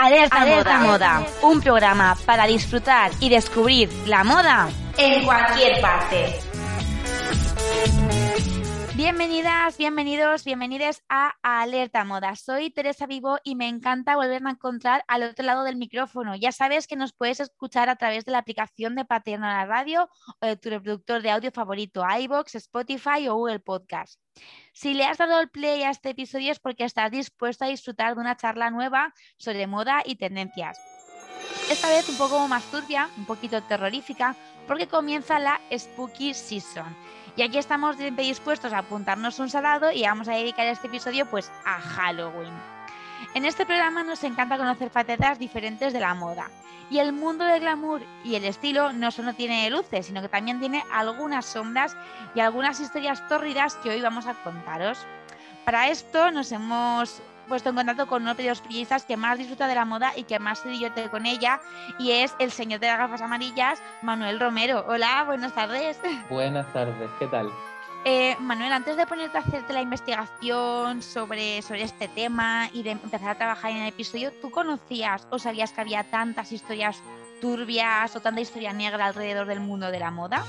Alerta, moda. moda, un programa para disfrutar y descubrir la moda en cualquier parte. Bienvenidas, bienvenidos, bienvenidas a Alerta Moda. Soy Teresa Vivo y me encanta volverme a encontrar al otro lado del micrófono. Ya sabes que nos puedes escuchar a través de la aplicación de Paterno la Radio o de tu reproductor de audio favorito, iBox, Spotify o Google Podcast. Si le has dado el play a este episodio es porque estás dispuesto a disfrutar de una charla nueva sobre moda y tendencias. Esta vez un poco más turbia, un poquito terrorífica, porque comienza la Spooky Season y aquí estamos dispuestos a apuntarnos un salado y vamos a dedicar este episodio pues a Halloween. En este programa nos encanta conocer facetas diferentes de la moda. Y el mundo del glamour y el estilo no solo tiene luces, sino que también tiene algunas sombras y algunas historias tórridas que hoy vamos a contaros. Para esto nos hemos puesto en contacto con uno de los periodistas que más disfruta de la moda y que más se divierte con ella, y es el señor de las gafas amarillas, Manuel Romero. Hola, buenas tardes. Buenas tardes, ¿qué tal? Eh, Manuel, antes de ponerte a hacerte la investigación sobre, sobre este tema y de empezar a trabajar en el episodio, ¿tú conocías o sabías que había tantas historias turbias o tanta historia negra alrededor del mundo de la moda?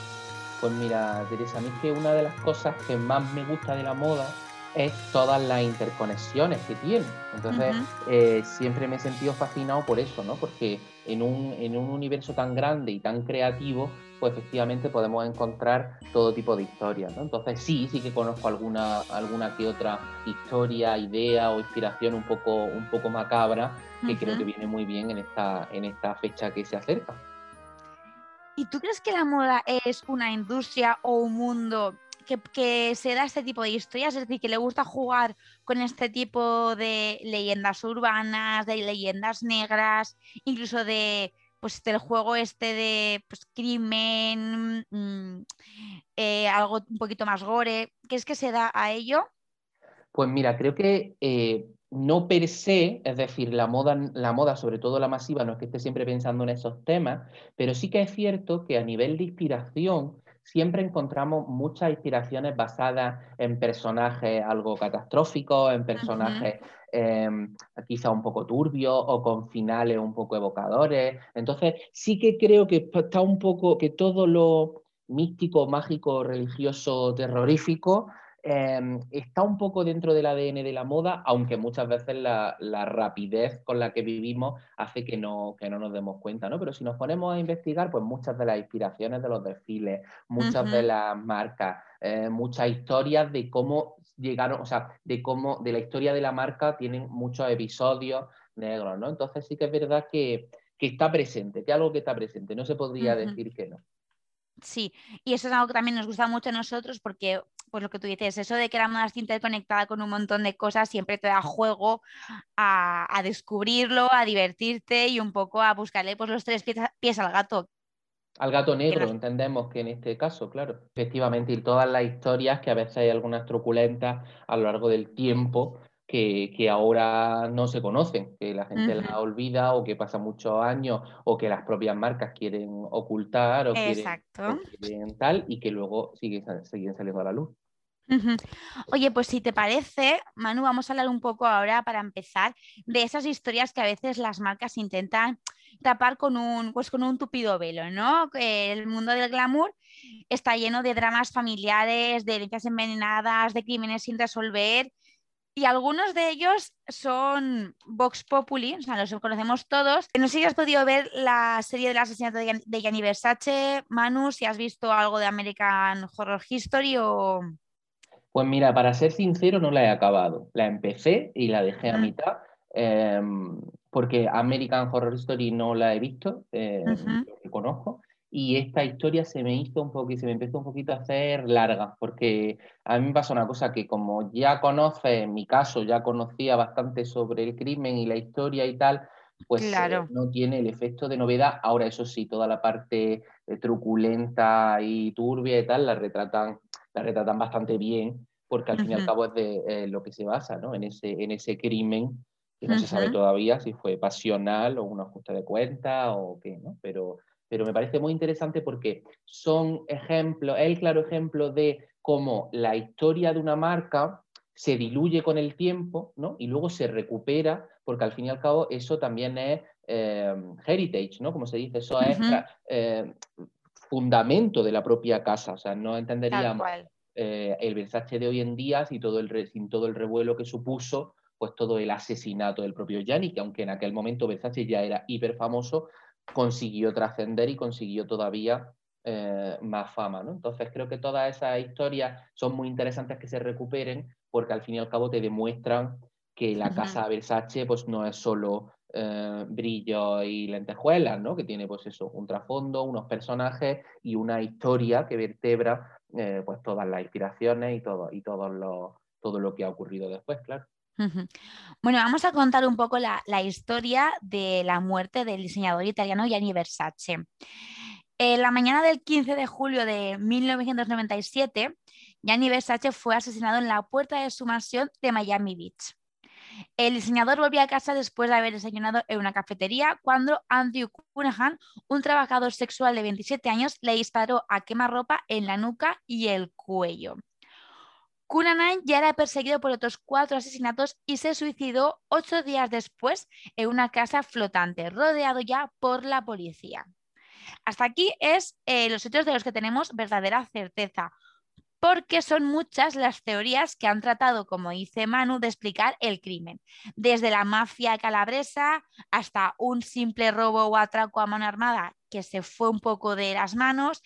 Pues mira, Teresa, a mí que una de las cosas que más me gusta de la moda es todas las interconexiones que tiene. Entonces, eh, siempre me he sentido fascinado por eso, ¿no? Porque en un, en un universo tan grande y tan creativo, pues efectivamente podemos encontrar todo tipo de historias, ¿no? Entonces, sí, sí que conozco alguna, alguna que otra historia, idea o inspiración un poco, un poco macabra que creo que viene muy bien en esta, en esta fecha que se acerca. ¿Y tú crees que la moda es una industria o un mundo que, se da este tipo de historias, es decir, que le gusta jugar con este tipo de leyendas urbanas, de leyendas negras, incluso de pues del juego este de pues, crimen, mm, eh, algo un poquito más gore. ¿Qué es que se da a ello? Pues mira, creo que eh, no per se, es decir, la moda, la moda, sobre todo la masiva, no es que esté siempre pensando en esos temas, pero sí que es cierto que a nivel de inspiración siempre encontramos muchas inspiraciones basadas en personajes algo catastróficos, en personajes em, quizá un poco turbios o con finales un poco evocadores. Entonces, sí que creo que está un poco, que todo lo místico, mágico, religioso, terrorífico Em, está un poco dentro del ADN de la moda, aunque muchas veces la, rapidez con la que vivimos hace que no, que no nos demos cuenta, ¿no? Pero si nos ponemos a investigar, pues muchas de las inspiraciones de los desfiles, muchas de las marcas, eh, muchas historias de cómo llegaron, o sea, de cómo, de la historia de la marca tienen muchos episodios negros, ¿no? Entonces sí que es verdad que, está presente, que algo que está presente, no se podría decir que no. Sí, y eso es algo que también nos gusta mucho a nosotros porque pues lo que tú dices, eso de que la moda interconectada con un montón de cosas siempre te da juego a, descubrirlo, a divertirte y un poco a buscarle pues, los tres pies, al gato. Al gato negro, entendemos que en este caso, claro. Efectivamente, y todas las historias, que a veces hay algunas truculentas a lo largo del tiempo, que, que, ahora no se conocen, que la gente las olvida o que pasa muchos años o que las propias marcas quieren ocultar o, quieren, tal y que luego siguen, siguen saliendo a la luz. Oye, pues si te parece, Manu, vamos a hablar un poco ahora para empezar de esas historias que a veces las marcas intentan tapar con un, pues con un tupido velo, ¿no? El mundo del glamour está lleno de dramas familiares, de herencias envenenadas, de crímenes sin resolver. Y algunos de ellos son Vox Populi, o sea, los conocemos todos. No sé si has podido ver la serie del asesinato de Gianni Versace, Manu, si has visto algo de American Horror History o... Pues mira, para ser sincero, no la he acabado. La empecé y la dejé a mitad, em, porque American Horror Story no la he visto, eh, conozco, y esta historia se me hizo un poquito, se me empezó un poquito a hacer larga, porque a mí me pasa una cosa que como ya conoce, en mi caso, ya conocía bastante sobre el crimen y la historia y tal, pues eh, no tiene el efecto de novedad. Ahora, eso sí, toda la parte eh, truculenta y turbia y tal la retratan la retratan bastante bien, porque al fin y al cabo es de eh, lo que se basa, ¿no? En ese, en ese crimen, que no se sabe todavía si fue pasional o un ajuste de cuenta o qué, ¿no? Pero, pero me parece muy interesante porque son ejemplos, es el claro ejemplo de cómo la historia de una marca se diluye con el tiempo, ¿no? Y luego se recupera, porque al fin y al cabo eso también es eh, heritage, ¿no? Como se dice, eso es eh, fundamento de la propia casa, o sea, no entenderíamos eh, el Versace de hoy en día sin todo, el, sin todo el revuelo que supuso, pues todo el asesinato del propio Gianni, que aunque en aquel momento Versace ya era hiper famoso, consiguió trascender y consiguió todavía eh, más fama. ¿no? Entonces creo que todas esas historias son muy interesantes que se recuperen porque al fin y al cabo te demuestran que la casa Versace pues no es solo eh, brillo y lentejuelas, ¿no? que tiene pues eso, un trasfondo, unos personajes y una historia que vertebra eh, pues todas las inspiraciones y todo, y todo lo, todo lo que ha ocurrido después, claro. Bueno, vamos a contar un poco la, historia de la muerte del diseñador italiano Gianni Versace. En la mañana del 15 de julio de 1997, Gianni Versace fue asesinado en la puerta de su mansión de Miami Beach. El diseñador volvió a casa después de haber desayunado en una cafetería cuando Andrew Cunahan, un trabajador sexual de 27 años, le disparó a quemarropa en la nuca y el cuello. Cunahan ya era perseguido por otros cuatro asesinatos y se suicidó ocho días después en una casa flotante, rodeado ya por la policía. Hasta aquí es eh, los hechos de los que tenemos verdadera certeza porque son muchas las teorías que han tratado, como dice Manu, de explicar el crimen, desde la mafia calabresa hasta un simple robo o atraco a mano armada que se fue un poco de las manos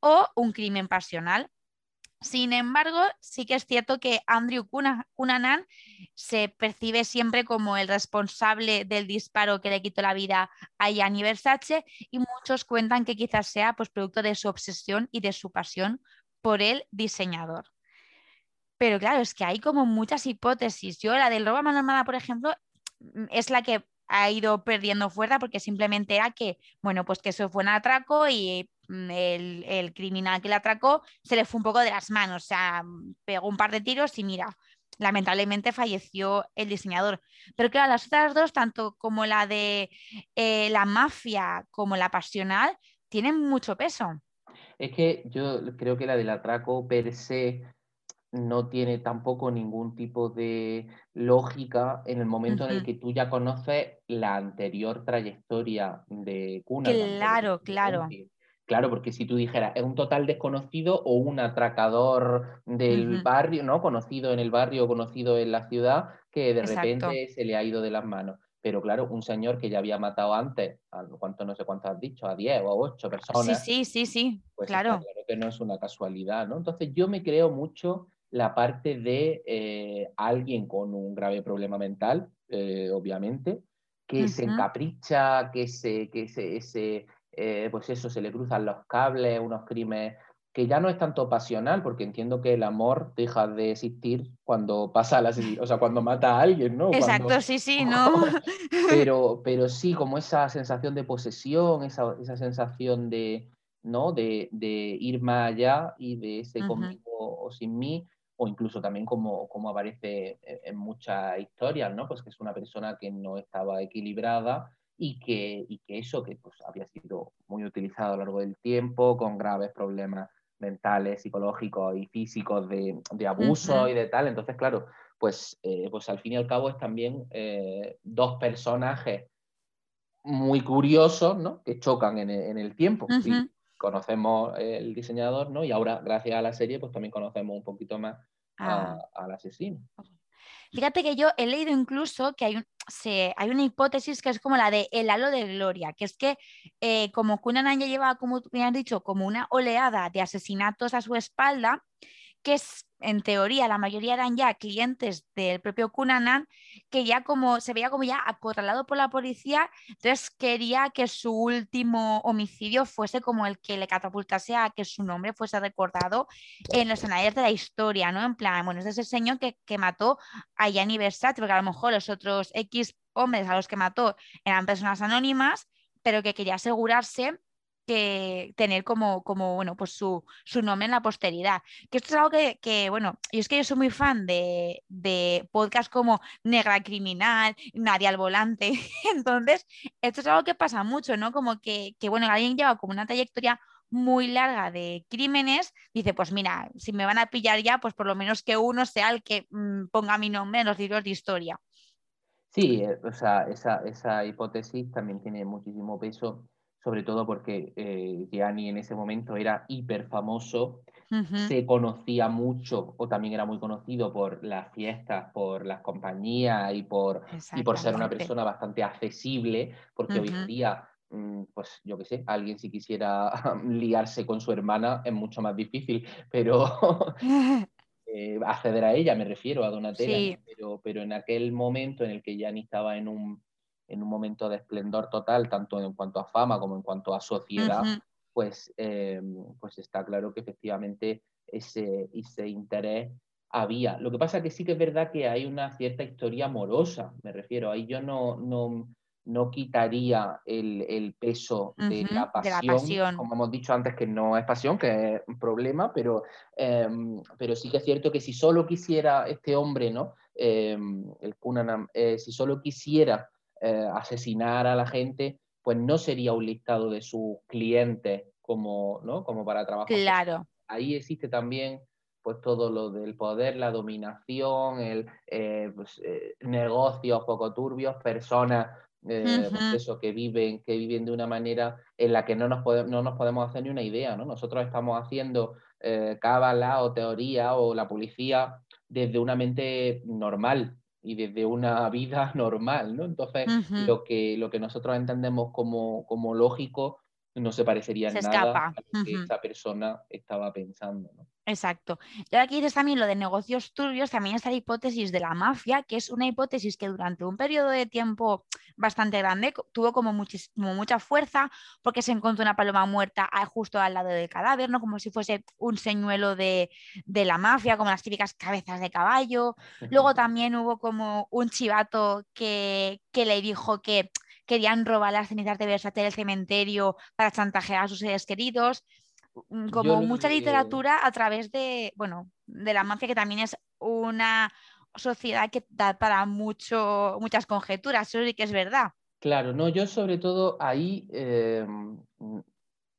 o un crimen pasional. Sin embargo, sí que es cierto que Andrew Cunanan se percibe siempre como el responsable del disparo que le quitó la vida a Gianni Versace y muchos cuentan que quizás sea pues, producto de su obsesión y de su pasión por el diseñador. Pero claro, es que hay como muchas hipótesis. Yo la del robo a mano armada, por ejemplo, mm, es la que ha ido perdiendo fuerza porque simplemente era que, bueno, pues que eso fue un atraco y mm, el, criminal que le atracó se le fue un poco de las manos, o sea, mm, pegó un par de tiros y mira, lamentablemente falleció el diseñador. Pero claro, las otras dos, tanto como la de eh, la mafia como la pasional, tienen mucho peso. Es que yo creo que la del atraco per se no tiene tampoco ningún tipo de lógica en el momento en el que tú ya conoces la anterior trayectoria de Cuna. Claro, claro. Claro, porque si tú dijeras, es un total desconocido o un atracador del barrio, ¿no? Conocido en el barrio, conocido en la ciudad, que de repente se le ha ido de las manos. Pero claro, un señor que ya había matado antes, a cuánto no sé cuánto has dicho, a 10 o a 8 personas. Sí, sí, sí, sí, pues claro. claro que no es una casualidad, ¿no? Entonces yo me creo mucho la parte de eh, alguien con un grave problema mental, eh, obviamente, que se encapricha, que se, que se, eh, pues eso, se le cruzan los cables, unos crímenes que ya no es tanto pasional, porque entiendo que el amor deja de existir cuando pasa la o sea, cuando mata a alguien, ¿no? Exacto, sí, sí, ¿no? pero, pero sí, como esa sensación de posesión, esa, esa sensación de, ¿no? De, de, ir más allá y de ese conmigo o sin mí, o incluso también como, como aparece en, muchas historias, ¿no? Pues que es una persona que no estaba equilibrada y que, y que eso que pues, había sido muy utilizado a lo largo del tiempo, con graves problemas mentales, psicológicos y físicos de, abuso y de tal. Entonces, claro, pues, eh, pues al fin y al cabo es también eh, dos personajes muy curiosos, ¿no? Que chocan en el, tiempo. conocemos el diseñador, ¿no? Y ahora, gracias a la serie, pues también conocemos un poquito más ah. al asesino. Fíjate que yo he leído incluso que hay, hay una hipótesis que es como la de el halo de gloria, que es que eh, como Cunanan ya lleva, como me has dicho, como una oleada de asesinatos a su espalda, que es, en teoría la mayoría eran ya clientes del propio Cunanan, que ya como se veía como ya acorralado por la policía, entonces quería que su último homicidio fuese como el que le catapultase a que su nombre fuese recordado en los anales de la historia, ¿no? En plan, bueno, es ese señor que, que mató a Gianni Versace, porque a lo mejor los otros X hombres a los que mató eran personas anónimas, pero que quería asegurarse tener como, como bueno, pues su, nombre en la posteridad. Que esto es algo que, bueno, yo es que yo soy muy fan de, de podcasts como Negra Criminal, Nadie al Volante. Entonces, esto es algo que pasa mucho, ¿no? Como que, que, bueno, alguien lleva como una trayectoria muy larga de crímenes, dice, pues mira, si me van a pillar ya, pues por lo menos que uno sea el que mm, ponga mi nombre en los libros de historia. Sí, eh, o sea, esa, esa hipótesis también tiene muchísimo peso, sobre todo porque eh, Gianni en ese momento era hiper famoso, se conocía mucho o también era muy conocido por las fiestas, por las compañías y por, y por ser una persona bastante accesible, porque hoy en día mm, pues yo qué sé, alguien si quisiera liarse con su hermana es mucho más difícil, pero Eh, acceder a ella, me refiero a Donatella, pero, pero en aquel momento en el que Gianni estaba en un, en un momento de esplendor total, tanto en cuanto a fama como en cuanto a sociedad, pues, eh, pues está claro que efectivamente ese, ese interés había. Lo que pasa que sí que es verdad que hay una cierta historia amorosa, me refiero, ahí yo no, no, no quitaría el, peso de, la pasión, como hemos dicho antes que no es pasión, que es un problema, pero, em, pero sí que es cierto que si solo quisiera este hombre, ¿no? Em, el Kunanam, eh, si solo quisiera eh, asesinar a la gente, pues no sería un listado de sus clientes como, ¿no? como para trabajar. Claro. Ahí existe también pues todo lo del poder, la dominación, el eh, pues, negocios poco turbios, personas eh, pues eso, que viven, que viven de una manera en la que no nos, no nos podemos hacer ni una idea, ¿no? Nosotros estamos haciendo eh, cábala o teoría o la policía desde una mente normal y desde una vida normal, ¿no? Entonces, lo, que, lo que nosotros entendemos como, como lógico no se parecería en nada a lo que esa persona estaba pensando, ¿no? Exacto. Y ahora aquí dices también lo de negocios turbios, también está la hipótesis de la mafia, que es una hipótesis que durante un periodo de tiempo bastante grande tuvo como, muchísimo, mucha fuerza porque se encontró una paloma muerta justo al lado del cadáver, ¿no? como si fuese un señuelo de, la mafia, como las típicas cabezas de caballo. Luego también hubo como un chivato que, que le dijo que querían robar las cenizas de Versace del cementerio para chantajear a sus seres queridos. Mm, como mucha literatura a través de, bueno, de la mafia, que también es una sociedad que da para mucho, muchas conjeturas, eso sí que es verdad. Claro, no, yo sobre todo ahí eh,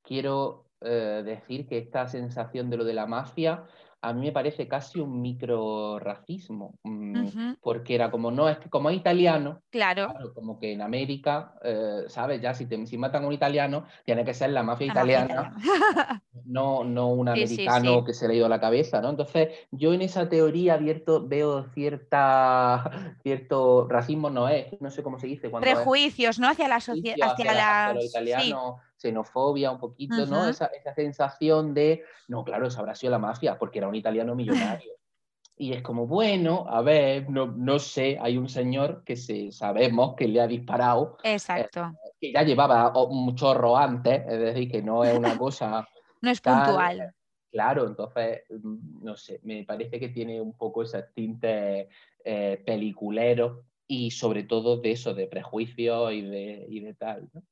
quiero eh, decir que esta sensación de lo de la mafia a mí me parece casi un micro racismo, mm, porque era como, no, es que como es italiano, claro. como que en América, eh, ¿sabes? Ya si, te, si matan a un italiano, tiene que ser la mafia italiana, no, no un americano que se le ha ido la cabeza, ¿no? Entonces, yo en esa teoría abierto veo cierta, cierto racismo, no es, no sé cómo se dice. Cuando Prejuicios, ¿no? Hacia la sociedad, hacia, la... los italianos xenofobia un poquito, ¿no? Esa, sensación de, no, claro, eso habrá sido la mafia, porque era un italiano millonario. Y es como, bueno, a ver, no, no sé, hay un señor que se, sabemos que le ha disparado. Eh, Exacto. que ya llevaba un chorro antes, es decir, que no es una cosa... no es puntual. Claro, entonces, mm, no sé, me parece que tiene un poco ese tinte eh, peliculero y sobre todo de eso, de prejuicio y de, y de tal. ¿no?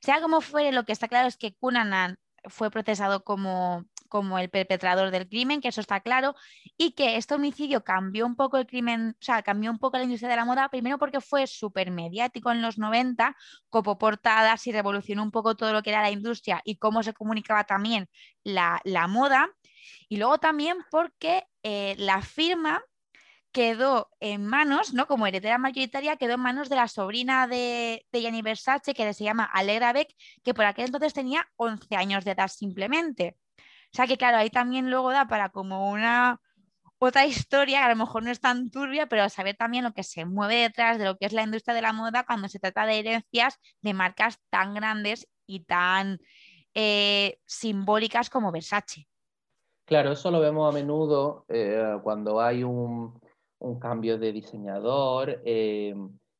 Sea como fuere, lo que está claro es que Cunanan fue procesado como, como el perpetrador del crimen, que eso está claro, y que este homicidio cambió un poco el crimen, o sea, cambió un poco la industria de la moda, primero porque fue súper mediático en los 90, copó portadas y revolucionó un poco todo lo que era la industria y cómo se comunicaba también la, moda, y luego también porque eh, la firma quedó en manos, ¿no? Como heredera mayoritaria, quedó en manos de la sobrina de, de Gianni Versace, que se llama Alegra Beck, que por aquel entonces tenía 11 años de edad simplemente. O sea que, claro, ahí también luego da para como una otra historia, a lo mejor no es tan turbia, pero saber también lo que se mueve detrás de lo que es la industria de la moda cuando se trata de herencias de marcas tan grandes y tan eh, simbólicas como Versace. Claro, eso lo vemos a menudo eh, cuando hay un, un cambio de diseñador. Eh,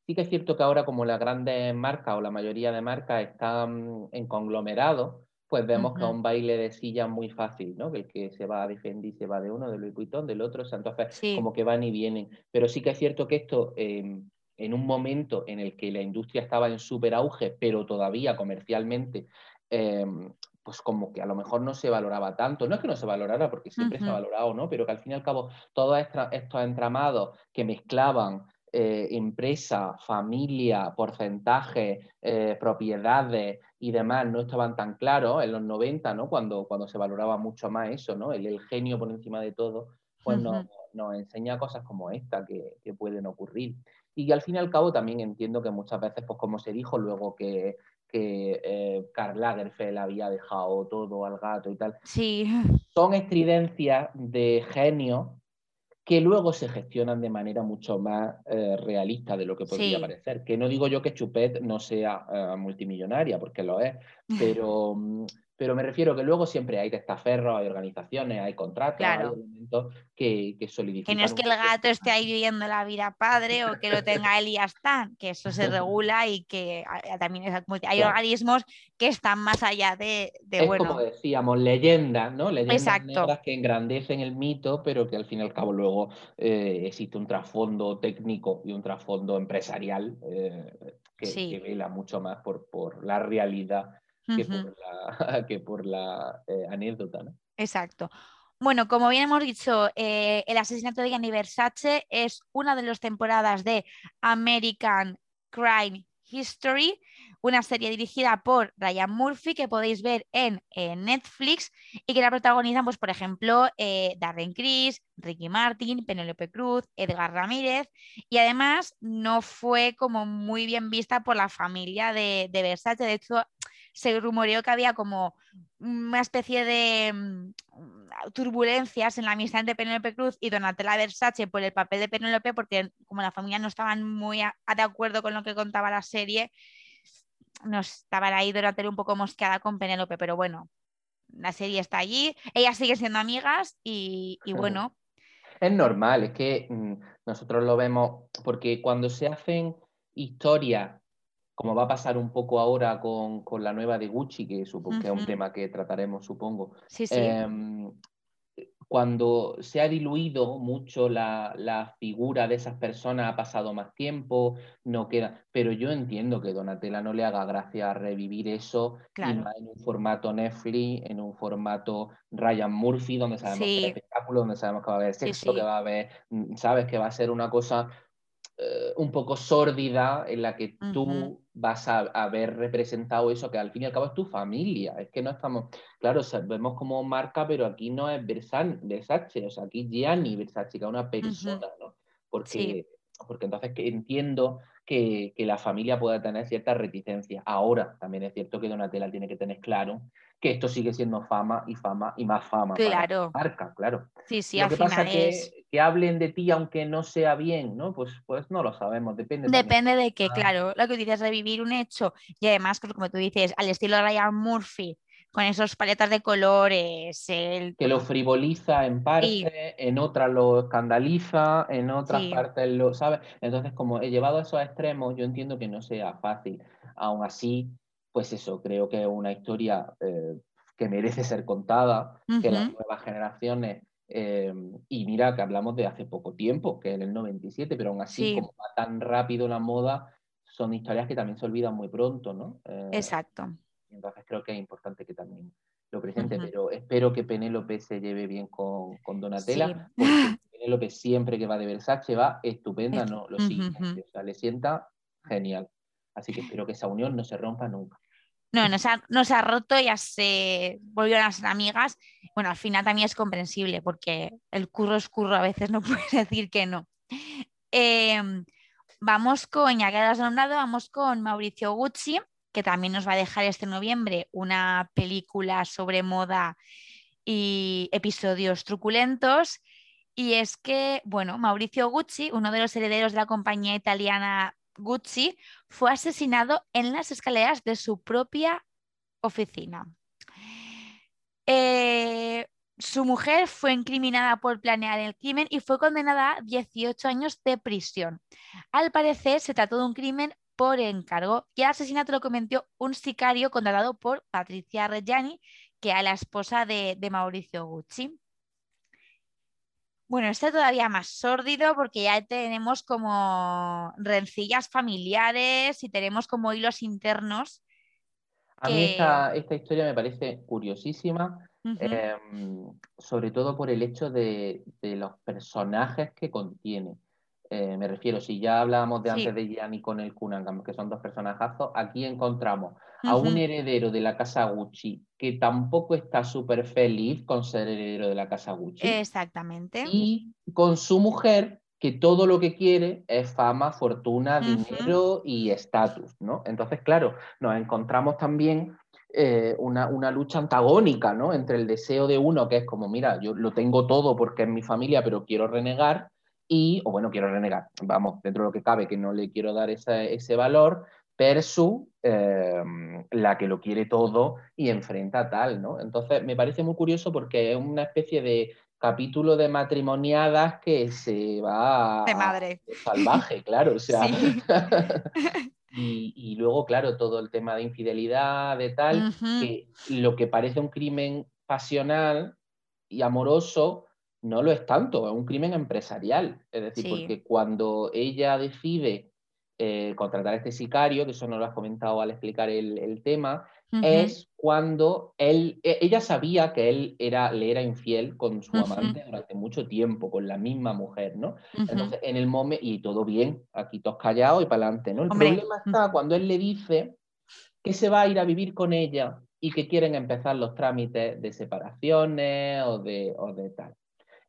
sí que es cierto que ahora como las grandes marcas o la mayoría de marcas están en conglomerado, pues vemos que es un baile de silla muy fácil, ¿no? Que el que se va a defender se va de uno, de Louis Vuitton, del otro, entonces como que van y vienen. Pero sí que es cierto que esto, em, en un momento en el que la industria estaba en súper auge, pero todavía comercialmente em, pues como que a lo mejor no se valoraba tanto. No es que no se valorara, porque siempre se ha valorado, ¿no? Pero que al fin y al cabo todos estos entramados que mezclaban eh, empresa, familia, porcentaje, eh, propiedades y demás no estaban tan claros en los 90, ¿no? Cuando, cuando se valoraba mucho más eso, ¿no? El, genio por encima de todo, pues nos, enseña cosas como esta que, pueden ocurrir. Y al fin y al cabo también entiendo que muchas veces, pues como se dijo luego que, que eh, Karl Lagerfeld había dejado todo al gato y tal. Sí. Son estridencias de genio que luego se gestionan de manera mucho más eh, realista de lo que podría parecer. Que no digo yo que Chupet no sea eh, multimillonaria, porque lo es, pero, mm, pero me refiero que luego siempre hay testaferros, hay organizaciones, hay contratos, hay elementos que, que solidifican. Que no es que el gato esté ahí viviendo la vida padre o que lo tenga él y ya está, que eso se regula y que también hay organismos que están más allá de, de es como decíamos, leyendas, ¿no? Leyendas negras que engrandecen el mito, pero que al fin y al cabo luego eh, existe un trasfondo técnico y un trasfondo empresarial eh, que, vela mucho más por, por la realidad que por la, eh, anécdota. ¿no? Exacto. Bueno, como bien hemos dicho, eh, el asesinato de Gianni Versace es una de las temporadas de American Crime History, una serie dirigida por Ryan Murphy que podéis ver en Netflix y que la protagonizan, pues, por ejemplo, eh, Darren Criss, Ricky Martin, Penélope Cruz, Edgar Ramírez y además no fue como muy bien vista por la familia de, de Versace. De hecho, se rumoreó que había como una especie de mm, turbulencias en la amistad entre Penélope Cruz y Donatella Versace por el papel de Penélope, porque como la familia no estaban muy de acuerdo con lo que contaba la serie, no estaban ahí Donatella un poco mosqueada con Penélope, pero bueno, la serie está allí, ellas siguen siendo amigas y, y bueno. Es normal, es que mm, nosotros lo vemos, porque cuando se hacen historias como va a pasar un poco ahora con, la nueva de Gucci, que supongo que es un tema que trataremos, supongo. Sí, sí. Em, cuando se ha diluido mucho la, figura de esas personas, ha pasado más tiempo, no queda. Pero yo entiendo que Donatella no le haga gracia revivir eso en un formato Netflix, en un formato Ryan Murphy, donde sabemos que hay espectáculo, donde sabemos que va a haber sexo, que va a haber, mm, sabes, que va a ser una cosa eh, un poco sórdida en la que tú vas a, haber representado eso, que al fin y al cabo es tu familia. Es que no estamos, claro, vemos como marca, pero aquí no es Versace, o sea, aquí Gianni Versace, que es una persona, ¿no? Porque, porque entonces entiendo que, que, la familia pueda tener cierta reticencia. Ahora, también es cierto que Donatella tiene que tener claro que esto sigue siendo fama y fama y más fama claro. para marca, claro. Sí, sí, Lo que pasa es... que, hablen de ti aunque no sea bien, ¿no? Pues, pues no lo sabemos, depende. Depende de que, claro, lo que dices, revivir un hecho y además, pues, como tú dices, al estilo de Ryan Murphy, con esos paletas de colores. El... Que lo frivoliza en parte, en otras lo escandaliza, en otras partes lo, ¿sabes? Entonces, como he llevado a esos extremos, yo entiendo que no sea fácil. Aún así, pues eso, creo que es una historia eh, que merece ser contada, que las nuevas generaciones, eh, y mira que hablamos de hace poco tiempo, que en el 97, pero aún así, como va tan rápido la moda, son historias que también se olvidan muy pronto, ¿no? Eh, Exacto. Entonces creo que es importante que también lo presente, pero espero que Penélope se lleve bien con, con Donatella, porque Penélope siempre que va de Versace va estupenda, no lo sigue, o sea, le sienta genial. Así que espero que esa unión no se rompa nunca. No, no se, ha, ha roto, ya se volvieron a ser amigas. Bueno, al final también es comprensible porque el curro es curro, a veces no puedes decir que no. Em, vamos con, ya que has nombrado, vamos con Mauricio Gucci, que también nos va a dejar este noviembre una película sobre moda y episodios truculentos. Y es que, bueno, Mauricio Gucci, uno de los herederos de la compañía italiana Gucci fue asesinado en las escaleras de su propia oficina. Eh, su mujer fue incriminada por planear el crimen y fue condenada a 18 años de prisión. Al parecer se trató de un crimen por encargo y el asesinato lo cometió un sicario contratado por Patricia Reggiani, que era la esposa de Mauricio Gucci. Bueno, este todavía más sórdido porque ya tenemos como rencillas familiares y tenemos como hilos internos. A mí esta, historia me parece curiosísima, em, sobre todo por el hecho de, los personajes que contiene. Eh, me refiero, si ya hablábamos de antes de Gianni con el Cunningham, que son dos personajazos, aquí encontramos a un heredero de la casa Gucci que tampoco está súper feliz con ser heredero de la casa Gucci. Exactamente. Y con su mujer que todo lo que quiere es fama, fortuna, dinero y estatus, ¿no? Entonces, claro, nos encontramos también eh, una, una, lucha antagónica, ¿no? Entre el deseo de uno, que es como, mira, yo lo tengo todo porque es mi familia, pero quiero renegar, y, o bueno, quiero renegar, vamos, dentro de lo que cabe, que no le quiero dar ese valor, versus eh, la que lo quiere todo y enfrenta tal, ¿no? Entonces, me parece muy curioso porque es una especie de capítulo de matrimoniadas que se va de madre. salvaje, claro, o sea. y, luego, claro, todo el tema de infidelidad, de tal, que lo que parece un crimen pasional y amoroso no lo es tanto, es un crimen empresarial. Es decir, porque cuando ella decide eh, contratar a este sicario, que eso no lo has comentado al explicar el tema, es cuando él, e, ella sabía que él era, le era infiel con su amante durante mucho tiempo, con la misma mujer, ¿no? Entonces, en el momento, y todo bien, aquí todos callados y para adelante, ¿no? El problema está cuando él le dice que se va a ir a vivir con ella y que quieren empezar los trámites de separaciones o de, o de tal.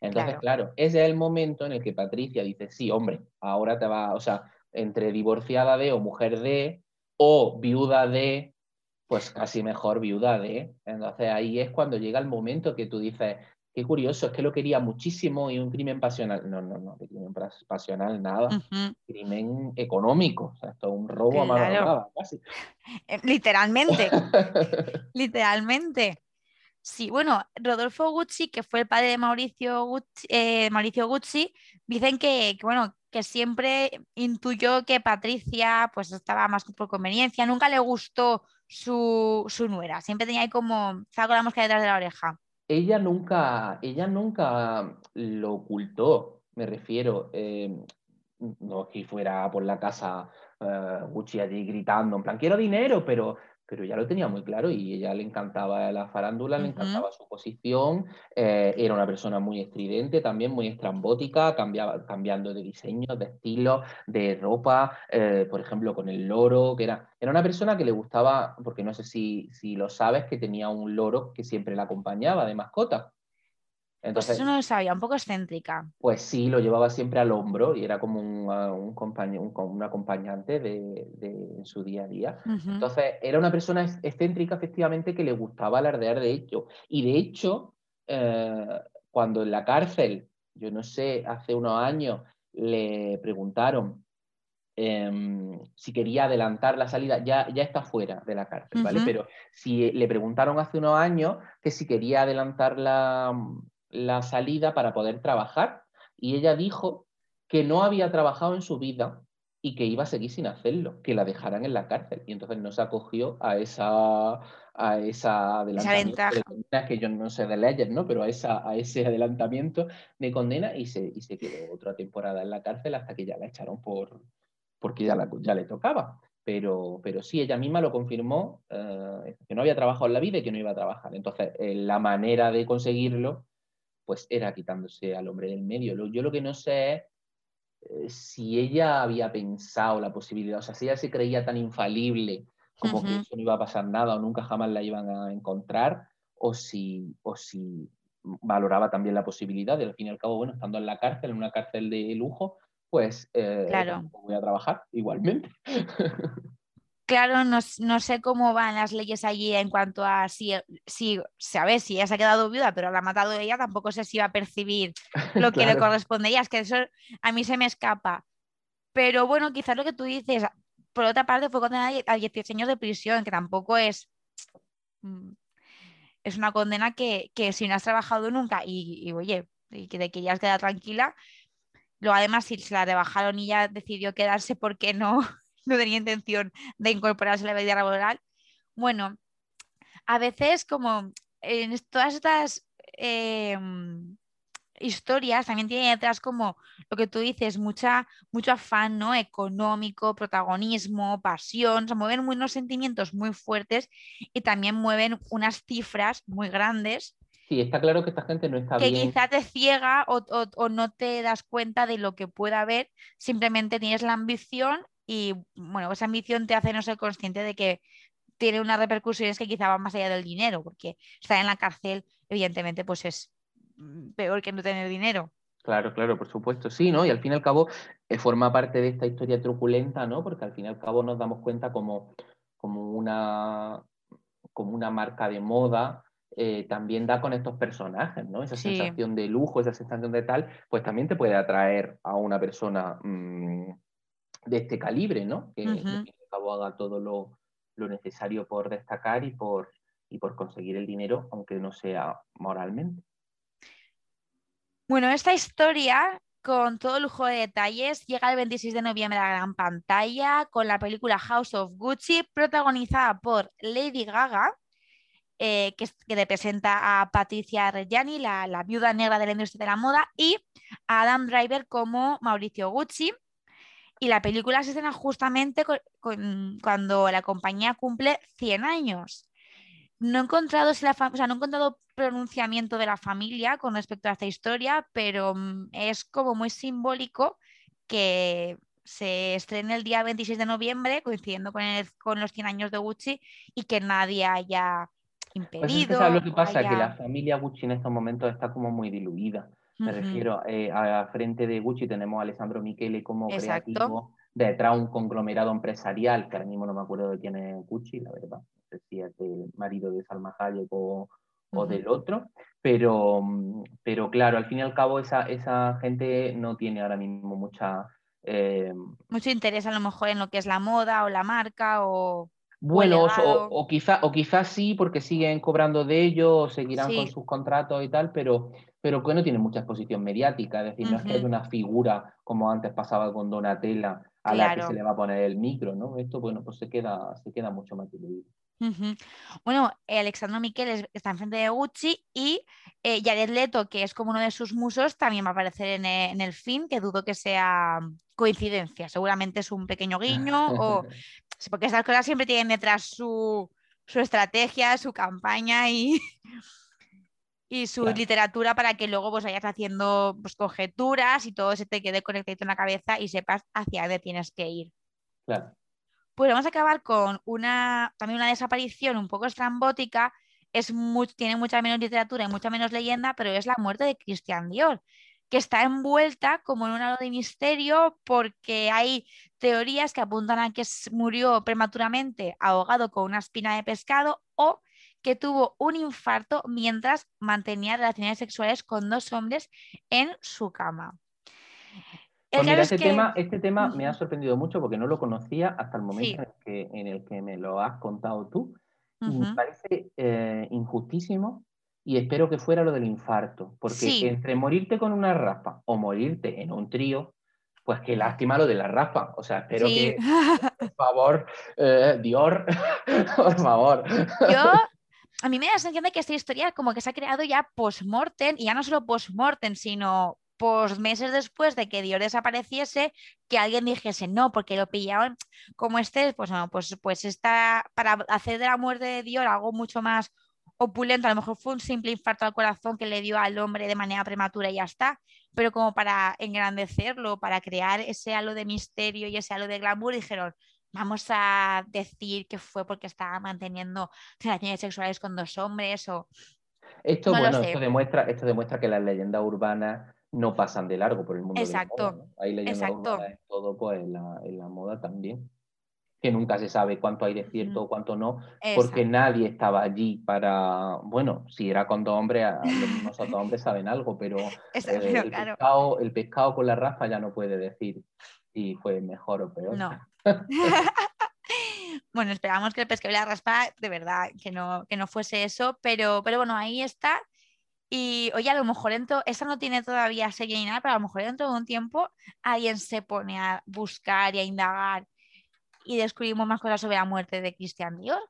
Entonces, claro. ese es el momento en el que Patricia dice, sí, hombre, ahora te va, o sea, entre divorciada de o mujer de o viuda de pues casi mejor viuda de. Entonces ahí es cuando llega el momento que tú dices, qué curioso, es que lo quería muchísimo y un crimen pasional. No, no, no, crimen pasional nada. Crimen económico. O sea, esto es un robo a mano casi. Eh, literalmente. Literalmente. Sí, bueno, Rodolfo Gucci, que fue el padre de Mauricio Gucci, eh, Mauricio Gucci dicen que, que, bueno, que siempre intuyó que Patricia pues estaba más por conveniencia, nunca le gustó su, su nuera. Siempre tenía ahí como, estaba con la mosca detrás de la oreja. Ella nunca, ella nunca lo ocultó, me refiero. Eh, no que fuera por la casa eh, Gucci allí gritando, en plan, quiero dinero, pero pero ya lo tenía muy claro y ella le encantaba la farándula, le encantaba su posición, eh, era una persona muy estridente, también muy estrambótica, cambiaba, cambiando de diseño, de estilo, de ropa, eh, por ejemplo, con el loro, que era, era una persona que le gustaba, porque no sé si, si lo sabes, que tenía un loro que siempre la acompañaba de mascota. Pues Entonces, eso no lo sabía, un poco excéntrica. Pues sí, lo llevaba siempre al hombro y era como un, ah, un, un, acompañante de, en su día a día. Entonces, era una persona excéntrica, efectivamente, que le gustaba alardear de hecho. Y de hecho, eh, cuando en la cárcel, yo no sé, hace unos años, le preguntaron em, si quería adelantar la salida, ya, ya está fuera de la cárcel, ¿vale? Pero si le preguntaron hace unos años que si quería adelantar la, la salida para poder trabajar y ella dijo que no había trabajado en su vida y que iba a seguir sin hacerlo, que la dejaran en la cárcel. Y entonces no se acogió a esa, a esa adelantamiento de que yo no sé de leyes, ¿no? Pero a, esa, a ese adelantamiento de condena y se, y se quedó otra temporada en la cárcel hasta que ya la echaron por porque ya, ya le tocaba. Pero, pero sí, ella misma lo confirmó, eh, que no había trabajado en la vida y que no iba a trabajar. Entonces, eh, la manera de conseguirlo pues era quitándose al hombre del medio. Yo lo que no sé es eh, si ella había pensado la posibilidad, o sea, si ella se creía tan infalible como que eso no iba a pasar nada o nunca jamás la iban a encontrar, o si, o si valoraba también la posibilidad de, al fin y al cabo, bueno, estando en la cárcel, en una cárcel de lujo, pues eh, voy a trabajar igualmente. Claro, no, sé cómo van las leyes allí en cuanto a si, si sabes si ella se ha quedado viuda, pero la ha matado ella, tampoco sé si va a percibir lo que le correspondería. Es que eso a mí se me escapa. Pero bueno, quizás lo que tú dices, por otra parte, fue condenada a 18 años de prisión, que tampoco es. Mm, es una condena que, si no has trabajado nunca y, oye, y que te querías quedar tranquila, luego además si se la rebajaron y ya decidió quedarse porque no no tenía intención de incorporarse a la vida laboral. Bueno, a veces como en todas estas em, historias también tiene detrás como lo que tú dices, mucha, mucho afán ¿no? económico, protagonismo, pasión, se mueven unos sentimientos muy fuertes y también mueven unas cifras muy grandes Sí, está claro que esta gente no está que bien. quizá te ciega o, o- o no te das cuenta de lo que pueda haber, simplemente tienes la ambición y bueno, esa ambición te hace no ser consciente de que tiene unas repercusiones que quizá van más allá del dinero, porque estar en la cárcel, evidentemente, pues es mm, peor que no tener dinero. Claro, claro, por supuesto, sí, ¿no? Y al fin y al cabo eh, forma parte de esta historia truculenta, ¿no? Porque al fin y al cabo nos damos cuenta como, como una, como una marca de moda eh, también da con estos personajes, ¿no? Esa Sí. sensación de lujo, esa sensación de tal, pues también te puede atraer a una persona mm, de este calibre, ¿no? Que al cabo haga todo lo, lo necesario por destacar y por, y por conseguir el dinero, aunque no sea moralmente. Bueno, esta historia, con todo lujo de detalles, llega el 26 de noviembre a la gran pantalla con la película House of Gucci, protagonizada por Lady Gaga, eh, que, que representa a Patricia Reggiani, la, la viuda negra de la industria de la moda, y a Adam Driver como Mauricio Gucci. Y la película se estrena justamente co- con- cuando la compañía cumple 100 años. No he encontrado, si la o sea, no he encontrado pronunciamiento de la familia con respecto a esta historia, pero mm, es como muy simbólico que se estrene el día 26 de noviembre, coincidiendo con, el- con los 100 años de Gucci, y que nadie haya Pues es que impedido. sabes lo que pasa, que la haya- familia Gucci en estos momentos está como muy diluida. Me refiero, eh, a frente de Gucci tenemos a Alessandro Michele como Exacto. creativo, detrás un conglomerado empresarial, que ahora mismo no me acuerdo de quién es Gucci, la verdad. No sé si es del marido de Salma Hayek o, del otro, pero, mm, pero claro, al fin y al cabo esa, esa gente no tiene ahora mismo mucha... eh, Mucho interés a lo mejor en lo que es la moda o la marca o, Bueno, o, o quizá, o quizás sí, porque siguen cobrando de ello, o seguirán con sus contratos y tal, pero, pero que no tienen mucha exposición mediática. Es decir, no es que haya una figura como antes pasaba con Donatella a la que se le va a poner el micro, ¿no? Esto, bueno, pues se queda, se queda mucho más diluido. Ujú. Bueno, eh, Alexandro Miquel es- está enfrente de Gucci y eh, Jared Leto, que es como uno de sus musos, también va a aparecer en e- en el film, que dudo que sea coincidencia. Seguramente es un pequeño guiño o porque estas cosas siempre tienen detrás su, su estrategia, su campaña y, y su Claro. literatura para que luego pues vayas haciendo pues, conjeturas y todo se te quede conectado en la cabeza y sepas hacia dónde tienes que ir. Claro. Pues vamos a acabar con una, también una desaparición un poco estrambótica. Es tiene mucha menos literatura y mucha menos leyenda, pero es la muerte de Christian Dior, que está envuelta como en un halo de misterio porque hay teorías que apuntan a que murió prematuramente ahogado con una espina de pescado o que tuvo un infarto mientras mantenía relaciones sexuales con dos hombres en su cama. Pues mira, este que- tema, este tema me ha sorprendido mucho porque no lo conocía hasta el momento Sí. en, el que, en el que me lo has contado tú. Y Ujú. me parece eh, injustísimo y espero que fuera lo del infarto, porque Sí. entre morirte con una raspa o morirte en un trío, pues qué lástima lo de la raspa. O sea, espero Sí. que, por favor, eh, Dior, por favor. Yo, a mí me da la sensación de que esta historia como que se ha creado ya post-mortem, y ya no solo post-mortem, sino post meses después de que Dior desapareciese, que alguien dijese no, porque lo pillaron como este, pues no, pues, pues está para hacer de la muerte de Dior algo mucho más opulento, a lo mejor fue un simple infarto al corazón que le dio al hombre de manera prematura y ya está, pero como para engrandecerlo, para crear ese halo de misterio y ese halo de glamour, dijeron, vamos a decir que fue porque estaba manteniendo relaciones sexuales con dos hombres o Esto, No bueno, esto demuestra, esto demuestra que las leyendas urbanas no pasan de largo por el mundo Exacto, de la moda. ¿no? Hay leyendas exacto. urbanas en todo, pues en la, en la moda también. Que nunca se sabe cuánto hay de cierto o cuánto no, porque Exacto. nadie estaba allí para. Bueno, si era con dos hombres, los otros hombres saben algo, pero, Está- eh, el, claro, pescado, el pescado con la raspa ya no puede decir si fue mejor o peor. no. Bueno, esperamos que el pescado y la raspa, de verdad, que no, que no fuese eso, pero, pero bueno, ahí está. Y oye, a lo mejor dentro, esta no tiene todavía serie ni nada, pero a lo mejor dentro de un tiempo alguien se pone a buscar y a indagar y descubrimos más cosas sobre la muerte de Christian Dior,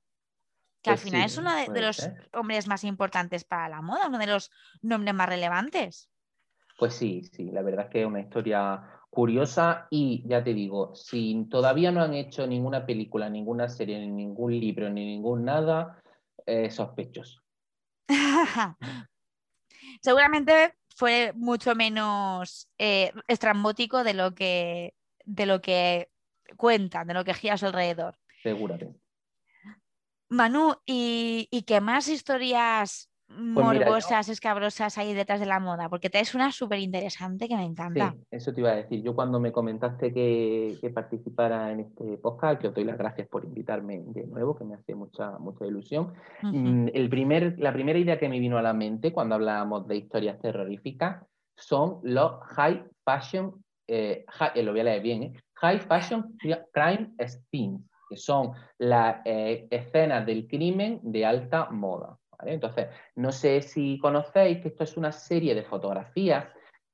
que al Pues final sí, es uno de, de los hombres más importantes para la moda, uno de los nombres más relevantes. Pues sí, sí, la verdad es que es una historia curiosa y ya te digo, si todavía no han hecho ninguna película, ninguna serie, ni ningún libro, ni ningún nada, eh, sospechoso. seguramente fue mucho menos eh, estrambótico de lo que de lo que cuentan, de lo que gira a su alrededor. Seguramente. Manu, ¿y, ¿y qué más historias Pues mira, yo- morbosas, escabrosas hay detrás de la moda? Porque te es una súper interesante que me Sí, encanta. eso te iba a decir. Yo cuando me comentaste que, que participara en este podcast, que os doy las gracias por invitarme de nuevo, que me hace mucha, mucha ilusión. Mm, El primer, la primera idea que me vino a la mente cuando hablábamos de historias terroríficas son los high fashion, eh, eh, lo voy a leer bien, ¿eh? high fashion cri- crime scenes, que son las eh, escenas del crimen de alta moda. ¿Vale? Entonces, no sé si conocéis que esto es una serie de fotografías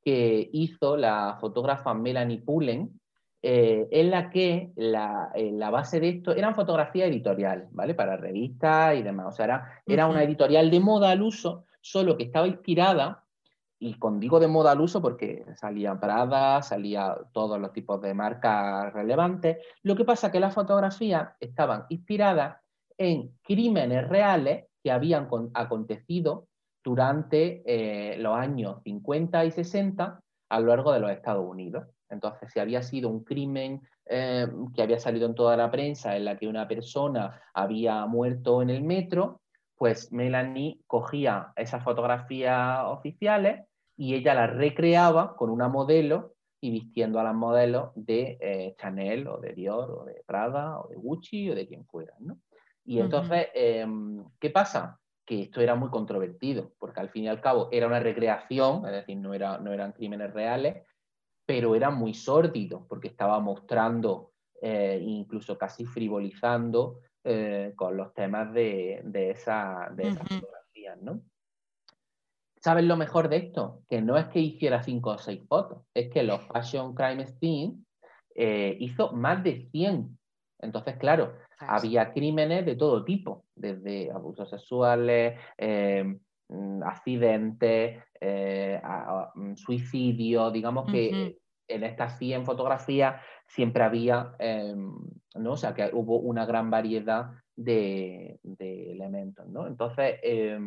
que hizo la fotógrafa Melanie Pullen, eh, en la que la, eh, la base de esto eran fotografías editoriales, ¿vale? Para revistas y demás. O sea, era, era una editorial de moda al uso, solo que estaba inspirada, y con digo de moda al uso porque salía Prada, salía todos los tipos de marcas relevantes. Lo que pasa es que las fotografías estaban inspiradas en crímenes reales que habían con- acontecido durante eh, los años 50 y 60 a lo largo de los Estados Unidos. Entonces, si había sido un crimen eh, que había salido en toda la prensa en la que una persona había muerto en el metro, pues Melanie cogía esas fotografías oficiales y ella las recreaba con una modelo y vistiendo a las modelos de eh, Chanel o de Dior o de Prada o de Gucci o de quien fuera, ¿no? Y entonces, eh, ¿qué pasa? Que esto era muy controvertido, porque al fin y al cabo era una recreación, es decir, no, era, no eran crímenes reales, pero era muy sórdido, porque estaba mostrando, eh, incluso casi frivolizando eh, con los temas de, de, esa, de esas fotografías, ¿no? ¿Sabes lo mejor de esto? Que no es que hiciera cinco o seis fotos, es que los Fashion Crime Scenes eh, hizo más de 100. Entonces, claro. Había crímenes de todo tipo, desde abusos sexuales, eh, mm, accidentes, eh, mm, suicidio, digamos que en estas 100 fotografías siempre había, eh, ¿no? O sea, que hubo una gran variedad de, de elementos, ¿no? Entonces eh,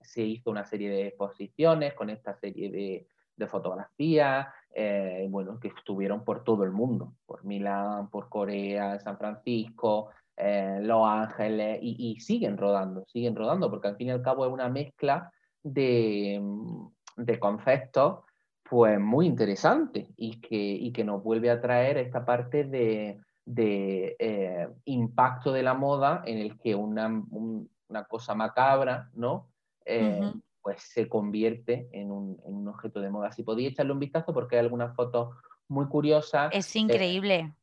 se hizo una serie de exposiciones con esta serie de, de fotografías, eh, bueno, que estuvieron por todo el mundo, por Milán, por Corea, San Francisco, eh, Los Ángeles, y, y siguen rodando, siguen rodando, porque al fin y al cabo es una mezcla de, de conceptos pues muy interesante y que, y que nos vuelve a traer esta parte de, de eh, impacto de la moda en el que una, un- una cosa macabra, ¿no? Eh, pues se convierte en un, en un objeto de moda. Si podéis echarle un vistazo porque hay algunas fotos muy curiosas, Es increíble.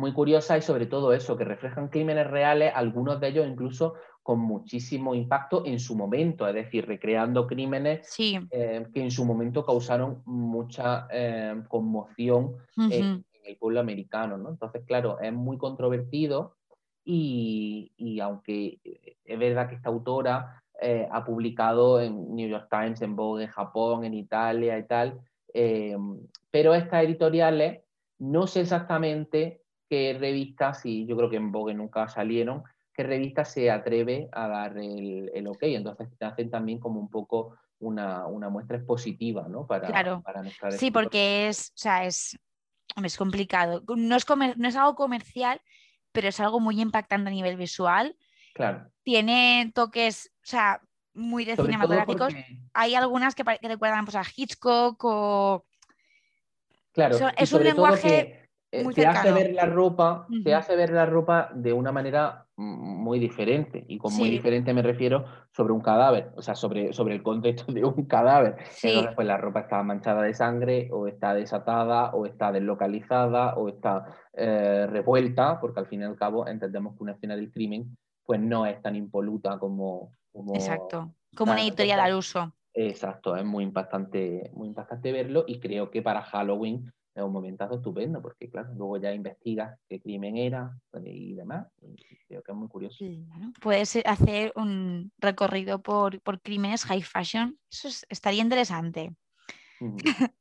Muy curiosas y sobre todo eso, que reflejan crímenes reales, algunos de ellos incluso con muchísimo impacto en su momento, es decir, recreando crímenes Sí. eh, que en su momento causaron mucha eh, conmoción en, Ujú. en el pueblo americano, ¿no? Entonces, claro, es muy controvertido y, y aunque es verdad que esta autora eh, ha publicado en New York Times, en Vogue, en Japón, en Italia y tal, eh, pero estas editoriales no sé exactamente qué revistas, y yo creo que en Vogue nunca salieron, qué revista se atreve a dar el, el ok. Entonces te hacen también como un poco una, una muestra expositiva, ¿no? Para, Claro. para Sí, porque es, o sea, es, es complicado. No es, comer- no es algo comercial, pero es algo muy impactante a nivel visual. Claro. Tiene toques, o sea, muy de Sobre cinematográficos. porque, Hay algunas que, recuerdan pues, a Hitchcock o... claro, So- es un lenguaje eh, te hace ver la ropa, te hace ver la ropa de una manera muy diferente. Y con muy diferente me refiero sobre un cadáver, o sea, sobre, sobre el contexto de un cadáver. Sí, Entonces, pues la ropa está manchada de sangre, o está desatada, o está deslocalizada, o está eh, revuelta, porque al fin y al cabo entendemos que una escena del crimen pues no es tan impoluta como... como exacto. Como una editorial al uso. Exacto, es muy impactante, muy impactante verlo y creo que para Halloween es un momentazo estupendo, porque claro, luego ya investigas qué crimen era eh, y demás, y creo que es muy curioso. Claro. Puedes eh, hacer un recorrido por, por crímenes high fashion. Eso es- estaría interesante.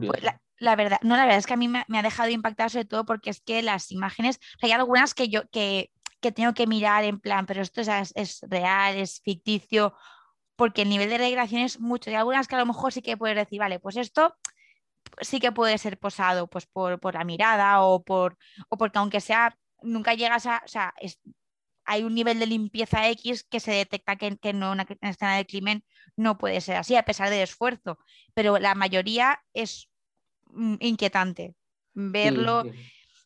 Pues Curioso. la, la verdad, no, la verdad es que a mí me, me ha dejado impactar sobre todo porque es que las imágenes, hay algunas que yo que, que tengo que mirar en plan, pero esto es, es real, es ficticio, porque el nivel de recreación es mucho. Y algunas que a lo mejor sí que puedes decir, vale, pues esto sí que puede ser posado pues por, por la mirada o, por, o porque aunque sea, nunca llegas a, o sea, hay un nivel de limpieza X que se detecta que, que no una, escena de crimen no puede ser así, a pesar del esfuerzo, pero la mayoría es mm, inquietante verlo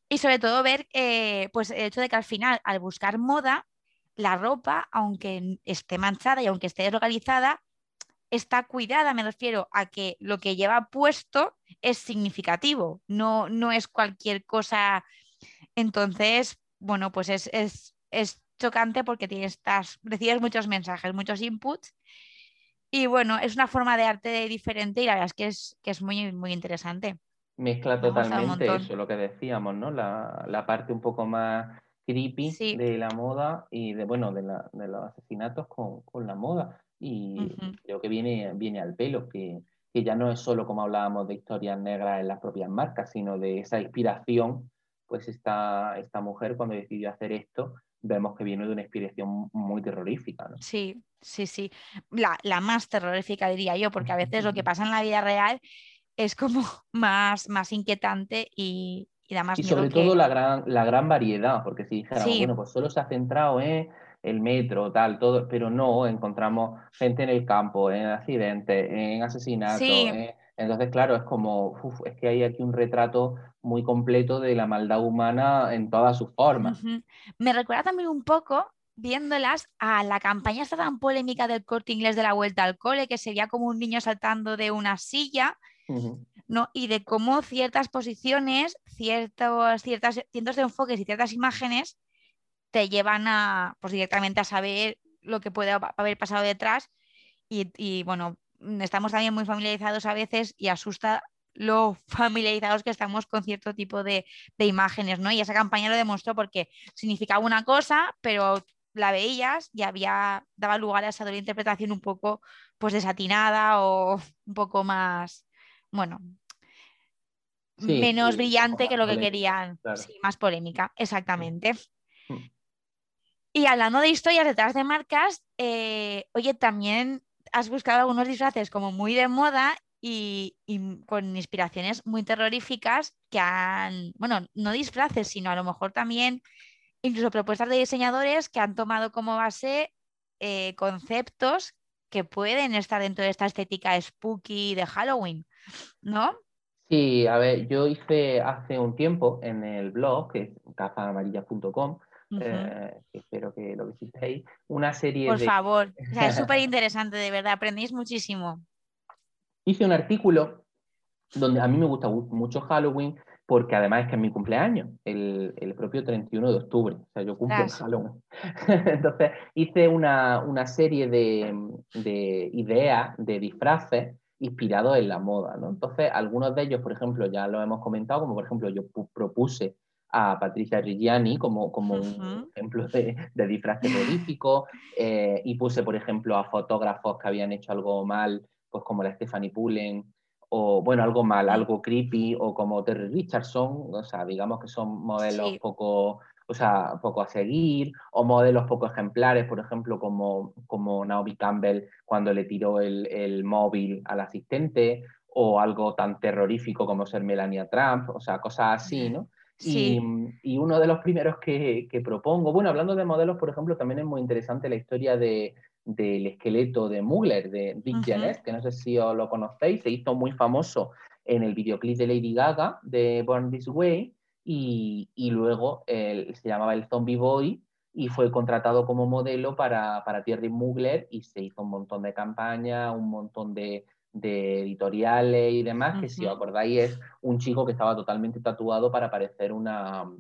y sobre todo ver eh, pues el hecho de que al final, al buscar moda, la ropa, aunque esté manchada y aunque esté deslocalizada, está cuidada, me refiero a que lo que lleva puesto es significativo, no, no es cualquier cosa. Entonces, bueno, pues es, es, es chocante porque tienes, recibes muchos mensajes, muchos inputs. Y bueno, es una forma de arte diferente y la verdad es que es, que es muy, muy interesante. Mezcla totalmente eso, lo que decíamos, ¿no? La, la parte un poco más creepy de la moda y de, bueno, de, la, de los asesinatos con, con la moda. Y creo que viene, viene al pelo, que, que, ya no es solo como hablábamos de historias negras en las propias marcas, sino de esa inspiración, pues esta, esta mujer cuando decidió hacer esto, vemos que viene de una inspiración muy terrorífica. ¿no? Sí, sí, sí. La, la, más terrorífica diría yo, porque a veces lo que pasa en la vida real es como más, más inquietante y, y da más Y sobre todo la, gran, la gran variedad, porque si dijéramos, bueno, pues solo se ha centrado en el metro, tal, todo, pero no, encontramos gente en el campo, en accidentes, en asesinatos. entonces, claro, es como, es que hay aquí un retrato muy completo de la maldad humana en todas sus formas. Me recuerda también un poco, viéndolas, a la campaña esta tan polémica del corte inglés de la vuelta al cole, que se veía como un niño saltando de una silla. ¿no? Y de cómo ciertas posiciones, ciertos, ciertas, cientos de enfoques y ciertas imágenes te llevan a, pues directamente a saber lo que puede haber pasado detrás y, bueno, estamos también muy familiarizados a veces y asusta lo familiarizados que estamos con cierto tipo de, imágenes, ¿no? Y esa campaña lo demostró porque significaba una cosa, pero la veías y había, daba lugar a esa doble interpretación un poco pues desatinada o un poco más, bueno, menos brillante que lo que querían, sí, más polémica, exactamente. Mm. Y hablando de historias detrás de marcas, eh, oye, también has buscado algunos disfraces como muy de moda y, con inspiraciones muy terroríficas que han, bueno, no disfraces, sino a lo mejor también incluso propuestas de diseñadores que han tomado como base eh, conceptos que pueden estar dentro de esta estética spooky de Halloween, ¿no? Sí, a ver, yo hice hace un tiempo en el blog, que es eh, espero que lo visitéis, una serie Por favor, es súper interesante, de verdad, aprendéis muchísimo. Hice un artículo donde a mí me gusta mucho Halloween, porque además es que es mi cumpleaños, el, el propio 31 de octubre, o sea, yo cumplo en Halloween. Entonces, hice una, una serie de, de, ideas, de disfraces inspirados en la moda, ¿no? Entonces, algunos de ellos, por ejemplo, ya lo hemos comentado, como por ejemplo yo propuse a Patricia Reggiani como, como un ejemplo de, de disfraz terrorífico eh, y puse, por ejemplo, a fotógrafos que habían hecho algo mal, pues como la Stephanie Pullen, o bueno, algo mal, algo creepy, o como Terry Richardson, o sea, digamos que son modelos poco, o sea, poco a seguir, o modelos poco ejemplares, por ejemplo, como, como Naomi Campbell cuando le tiró el, el móvil al asistente, o algo tan terrorífico como ser Melania Trump, o sea, cosas así, ¿no? Y, uno de los primeros que, propongo, bueno, hablando de modelos, por ejemplo, también es muy interesante la historia de, del esqueleto de Mugler, de Dick uh que no sé si os lo conocéis, se hizo muy famoso en el videoclip de Lady Gaga de Born This Way y, luego se llamaba el Zombie Boy y fue contratado como modelo para, para Thierry Mugler y se hizo un montón de campañas, un montón de, de editoriales y demás, que si os acordáis es un chico que estaba totalmente tatuado para parecer una,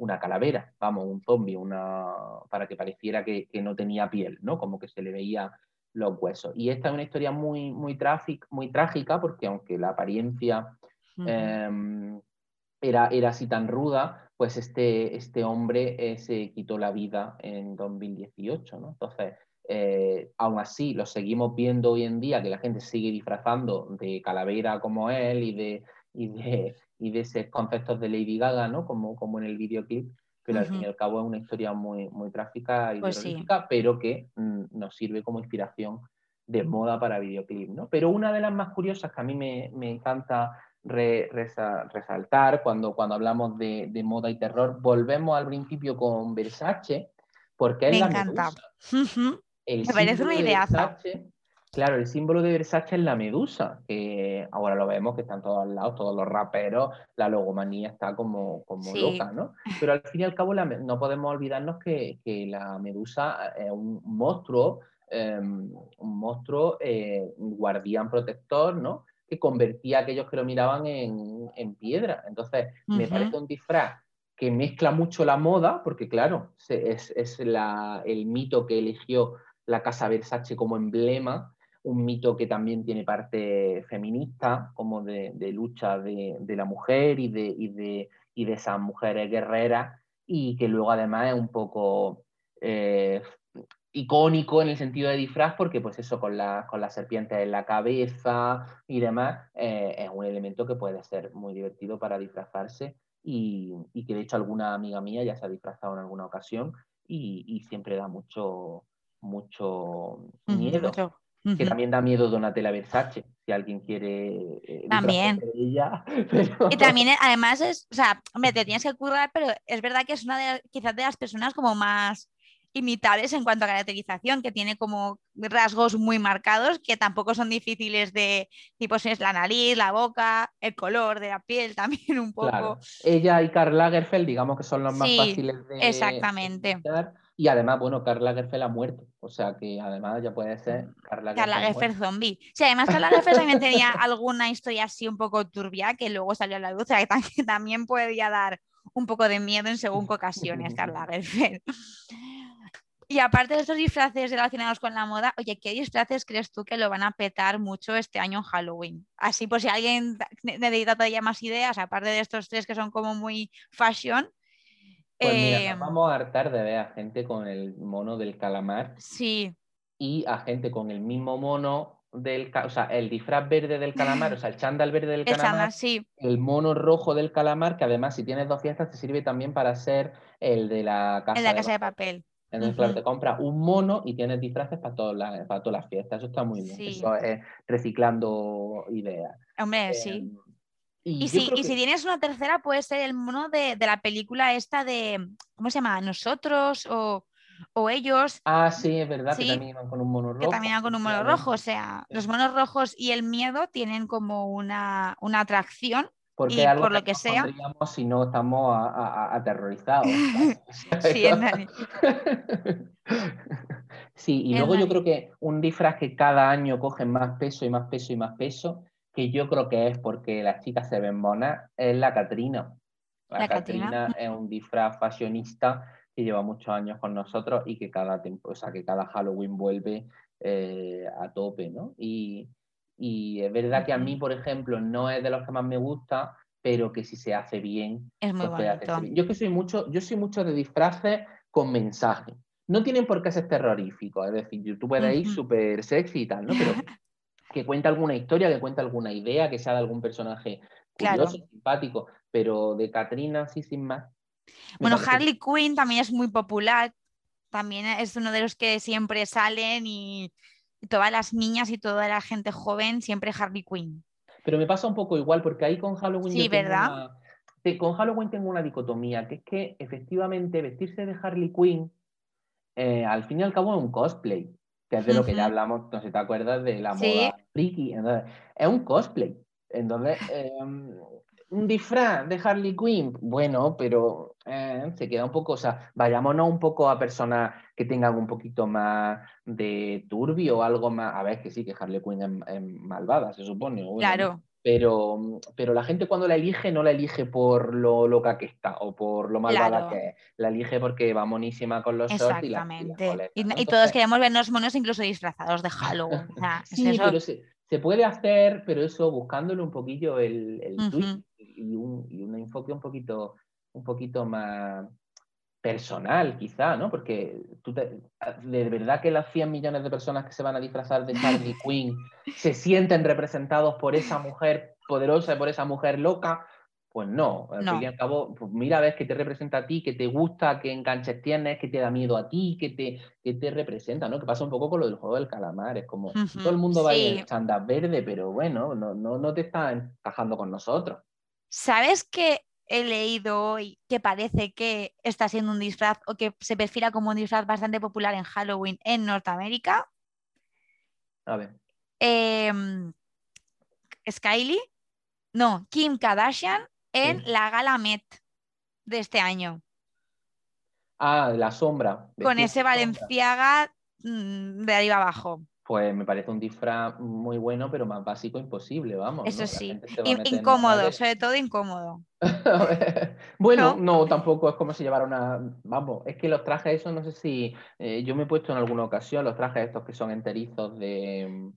una calavera, vamos, un zombie, una, para que pareciera que, no tenía piel, ¿no? Como que se le veía los huesos. Y esta es una historia muy, muy, muy trágica porque aunque la apariencia em, era, era así tan ruda, pues este, este hombre eh, se quitó la vida en 2018, ¿no? Entonces, eh, aún así lo seguimos viendo hoy en día, que la gente sigue disfrazando de calavera como él y de, y de, y de esos conceptos de Lady Gaga, ¿no? Como, como en el videoclip, pero al fin y al cabo es una historia muy, muy trágica y pues pero que mm, nos sirve como inspiración de moda para videoclip, ¿no? Pero una de las más curiosas que a mí me, encanta resaltar cuando, cuando hablamos de, moda y terror, volvemos al principio con Versace, porque es me la encanta. Me parece una idea. Claro, el símbolo de Versace es la medusa, que ahora lo vemos que están todos lados, todos los raperos, la logomanía está como, como loca, ¿no? Pero al fin y al cabo no podemos olvidarnos que, la medusa es un monstruo, em, un monstruo eh, guardián protector, ¿no? Que convertía a aquellos que lo miraban en, piedra. Entonces, me parece un disfraz que mezcla mucho la moda, porque claro, es, es el mito que eligió la casa Versace como emblema un mito que también tiene parte feminista, como de, lucha de, la mujer y de, y, de, y de esas mujeres guerreras, y que luego además es un poco eh, icónico en el sentido de disfraz, porque pues eso con, la, con las serpientes en la cabeza y demás, eh, es un elemento que puede ser muy divertido para disfrazarse y, que de hecho alguna amiga mía ya se ha disfrazado en alguna ocasión y, siempre da mucho, mucho miedo que también da miedo Donatella Versace, si alguien quiere. Eh, también. Y también, eh, además, es, o sea, me te tienes que currar, pero es verdad que es una de quizás de las personas como más imitables en cuanto a caracterización, que tiene como rasgos muy marcados que tampoco son difíciles de, tipo si es la nariz, la boca, el color de la piel también un poco. Ella y Karl Lagerfeld, digamos que son los más fáciles de. Exactamente. Y además, bueno, Karl Lagerfeld ha muerto, o sea que además ya puede ser Karl Lagerfeld. zombie. Sí, además Karl Lagerfeld también tenía alguna historia así un poco turbia que luego salió a la luz, o sea que también, podía dar un poco de miedo en según qué ocasiones Karl Lagerfeld. Y aparte de estos disfraces relacionados con la moda, oye, ¿qué disfraces crees tú que lo van a petar mucho este año en Halloween? Así por si alguien necesita todavía más ideas, aparte de estos tres que son como muy fashion, pues mira, nos em, vamos a hartar de ver a gente con el mono del calamar. Sí. Y a gente con el mismo mono del, o sea, el disfraz verde del calamar, o sea, el chándal verde del calamar, sí. el mono rojo del calamar, que además si tienes dos fiestas te sirve también para ser el de la casa, de, la casa de papel. Entonces, claro, te compras un mono y tienes disfraces para, todas las, para todas las fiestas. Eso está muy bien. Eso es reciclando ideas. Hombre, sí. Em, y, si, tienes una tercera, puede ser el mono de, la película esta de, ¿cómo se llama? Nosotros o, ellos. Ah, sí, es verdad, que también van con un mono rojo. Que también van con un mono rojo, o sea, los monos rojos y el miedo tienen como una, atracción. Porque y por lo que, sea. Si no estamos aterrorizados. sí, sí, y luego yo creo que un disfraz que cada año coge más peso y más peso y más peso que yo creo que es porque las chicas se ven monas, es la Catrina. La, Catrina es un disfraz fashionista que lleva muchos años con nosotros y que cada, o sea, que cada Halloween vuelve eh, a tope, ¿no? Y, es verdad que a mí, por ejemplo, no es de los que más me gusta, pero que si se hace bien, es muy pues Yo que soy mucho, yo soy mucho de disfraces con mensaje. No tienen por qué ser terroríficos, es decir, tú puedes ir súper sexy y tal, ¿no? Pero que cuenta alguna historia, que cuenta alguna idea, que sea de algún personaje curioso, simpático, pero de Katrina sí sin más. Bueno, Harley Quinn también es muy popular, también es uno de los que siempre salen y todas las niñas y toda la gente joven siempre Harley Quinn. Pero me pasa un poco igual porque ahí con Halloween... Sí, ¿verdad? Con Halloween tengo una dicotomía, que es que efectivamente vestirse de Harley Quinn eh, al fin y al cabo es un cosplay que es de lo que ya hablamos, no sé si te acuerdas, de la moda friki. Entonces, es un cosplay. Entonces, em, un disfraz de Harley Quinn, bueno, pero eh, se queda un poco, o sea, vayámonos un poco a personas que tengan un poquito más de turbio o algo más. A ver, que sí, que Harley Quinn es, malvada, se supone. claro. pero, pero la gente cuando la elige no la elige por lo loca que está o por lo malvada que es, la elige porque va monísima con los shorts y, y, todos queremos vernos monos incluso disfrazados de Halloween. sí, pero se, se, puede hacer, pero eso buscándole un poquillo el, el y, un, y un enfoque un poquito, un poquito más, personal, quizá, ¿no? Porque tú de verdad que las 100 millones de personas que se van a disfrazar de Harley Quinn se sienten representados por esa mujer poderosa y por esa mujer loca. Pues no, al fin y al cabo, pues mira a ver qué te representa a ti, qué te gusta, qué enganches tienes, qué te da miedo a ti, qué te, te representa, ¿no? Que pasa un poco con lo del juego del calamar, es como todo el mundo va en chándal verde, pero bueno, no, no, no te está encajando con nosotros. ¿Sabes que he leído hoy que parece que está siendo un disfraz o que se perfila como un disfraz bastante popular en Halloween en Norteamérica? A ver. Eh, no, Kim Kardashian en la gala Met de este año. Ah, la sombra. Con ese Valenciaga mm, de arriba abajo. Pues me parece un disfraz muy bueno, pero más básico imposible, vamos. Eso sí, incómodo, sobre todo incómodo. bueno, no. tampoco es como si llevara una. Vamos, es que los trajes, eso no sé si. Eh, yo me he puesto en alguna ocasión los trajes estos que son enterizos de.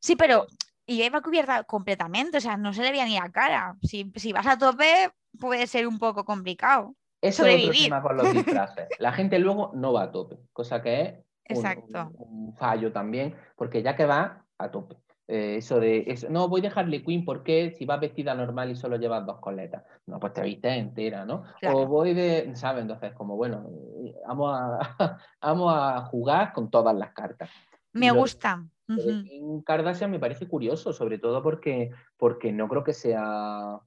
Sí, pero y iba cubierta completamente, o sea, no se le veía ni la cara. Si, vas a tope, puede ser un poco complicado. Eso es otro tema con los disfraces. La gente luego no va a tope, cosa que es Exacto. Un, fallo también, porque ya que va a tope. Eh, eso de eso, no voy a Harley Quinn porque si vas vestida normal y solo llevas dos coletas, no, pues te viste entera, ¿no? O voy de, ¿sabes? Entonces, como bueno, vamos a, vamos a jugar con todas las cartas. Me gusta. En Kardashian me parece curioso, sobre todo porque, porque no creo que sea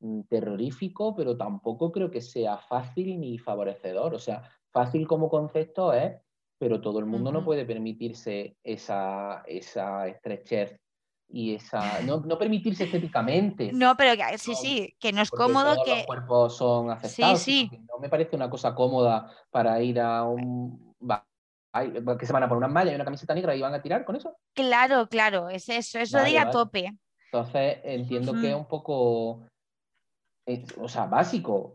mm, terrorífico, pero tampoco creo que sea fácil ni favorecedor. O sea, fácil como concepto es, pero todo el mundo no puede permitirse esa, esa estrechez y esa. No, no permitirse estéticamente. No, pero sí, sí, que no es cómodo que. Los cuerpos son aceptados. Sí, sí. No me parece una cosa cómoda para ir a un que se van a poner unas mallas y una camiseta negra y van a tirar con eso. Claro, claro, es eso, eso de a tope. Entonces entiendo que es un poco, o sea, básico,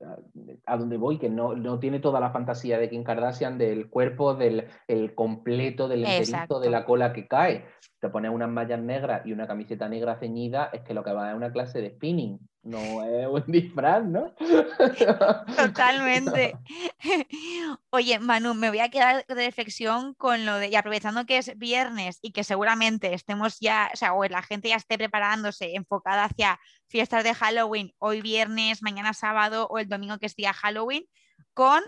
eh, a donde voy, que no, no, tiene toda la fantasía de Kim Kardashian del cuerpo, del el completo, del enterito, de la cola que cae. Te pones unas mallas negras y una camiseta negra ceñida, es que lo que va es una clase de spinning no es un disfraz, ¿no? Totalmente. Oye, Manu, me voy a quedar de reflexión con lo de, y aprovechando que es viernes y que seguramente estemos ya, o sea, o la gente ya esté preparándose, enfocada hacia fiestas de Halloween, hoy viernes, mañana sábado o el domingo que es día Halloween, con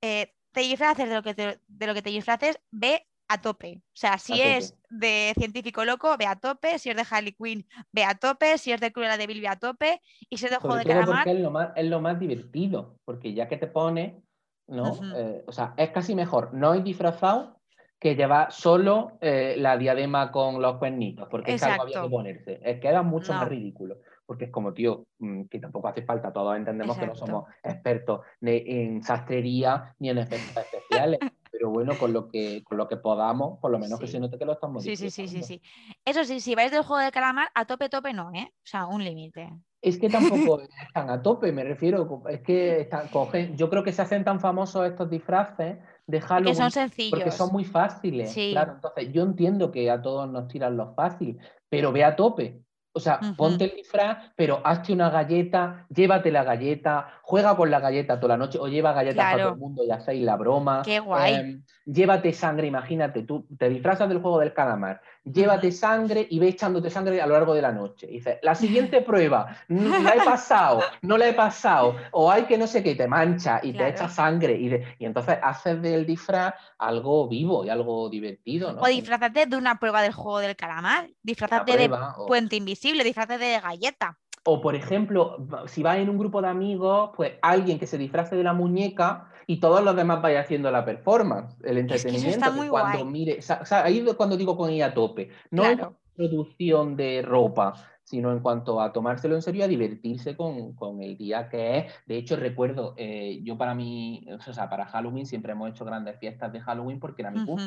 eh, te disfraces de lo que de lo que te disfraces, ve a tope. O sea, si es de científico loco, ve a tope. Si es de Harley Quinn, ve a tope. Si es de Cruella de Vil, ve a tope. Y si es de Juego de Calamar. Es lo, más, es lo más divertido, porque ya que te pone, ¿no? Eh, o sea, es casi mejor no ir disfrazado que llevar solo eh, la diadema con los cuernitos, porque es algo había que ponerse. Es que era mucho más ridículo porque es como, tío, mm, que tampoco hace falta, todos entendemos que no somos expertos ni en sastrería ni en efectos especiales, pero bueno, con lo que, con lo que podamos, por lo menos que se note que lo estamos Sí, sí, sí, sí, sí. Eso sí, si vais del juego de calamar, a tope, tope no, ¿eh? O sea, un límite. Es que tampoco están a tope, me refiero, es que están, cogen, yo creo que se hacen tan famosos estos disfraces de Halloween. Porque son sencillos. Porque son muy fáciles. Claro, entonces yo entiendo que a todos nos tiran lo fácil, pero ve a tope. O sea, ponte el disfraz, pero hazte una galleta, llévate la galleta, juega con la galleta toda la noche o lleva galletas para todo el mundo y hacéis la broma. Qué guay. Em, llévate sangre, imagínate, tú te disfrazas del juego del calamar, llévate sangre y ve echándote sangre a lo largo de la noche. Y dices, la siguiente prueba, la he pasado, no la he pasado, o hay que no sé qué, te mancha y te echa sangre. Y, y, entonces haces del disfraz algo vivo y algo divertido. ¿no? O disfrazate de una prueba del juego del calamar, disfrazate de puente invisible, disfrazate de galleta. O, por ejemplo, si vas en un grupo de amigos, pues alguien que se disfrace de la muñeca y todos los demás vayan haciendo la performance, el entretenimiento. cuando mire, ahí es cuando digo con ella a tope. No es producción de ropa, sino en cuanto a tomárselo en serio, a divertirse con, el día que es. De hecho, recuerdo, eh, yo para mí, o sea, para Halloween siempre hemos hecho grandes fiestas de Halloween porque era mi uh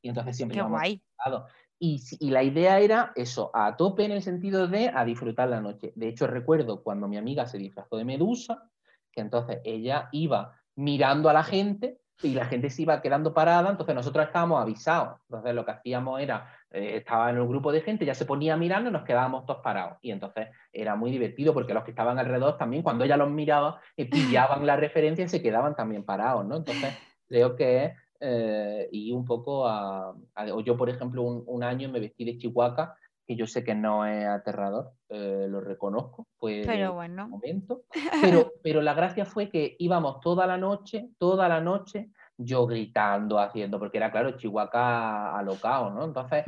Y entonces siempre hemos y, la idea era eso, a tope en el sentido de a disfrutar la noche. De hecho, recuerdo cuando mi amiga se disfrazó de Medusa, que entonces ella iba mirando a la gente y la gente se iba quedando parada, entonces nosotros estábamos avisados. Entonces lo que hacíamos era, eh, estaba en un grupo de gente, ya se ponía mirando y nos quedábamos todos parados. Y entonces era muy divertido porque los que estaban alrededor también, cuando ella los miraba, eh, pillaban la referencia y se quedaban también parados, ¿no? Entonces creo que eh, y un poco a, yo por ejemplo un, año me vestí de Chihuahua que yo sé que no es aterrador, eh, lo reconozco, fue pero bueno. momento. Pero, pero la gracia fue que íbamos toda la noche, toda la noche, yo gritando, haciendo, porque era claro, Chihuahua alocado, ¿no? Entonces,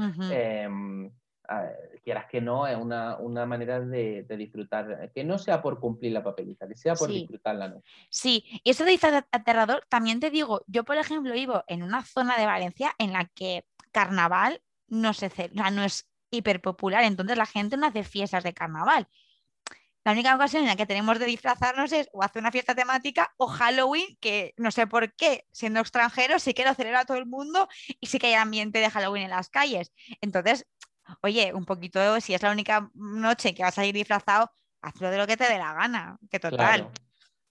em, quieras que no, es una, manera de, disfrutar, que no sea por cumplir la papelita, que sea por disfrutar la noche. Sí, y eso de aterrador, también te digo, yo por ejemplo vivo en una zona de Valencia en la que carnaval no se celebra, no es hiperpopular, entonces la gente no hace fiestas de carnaval. La única ocasión en la que tenemos de disfrazarnos es o hacer una fiesta temática o Halloween, que no sé por qué, siendo extranjeros, sí que lo celebra todo el mundo y sí que hay ambiente de Halloween en las calles. Entonces, oye, un poquito, si es la única noche que vas a ir disfrazado, hazlo de lo que te dé la gana, que total.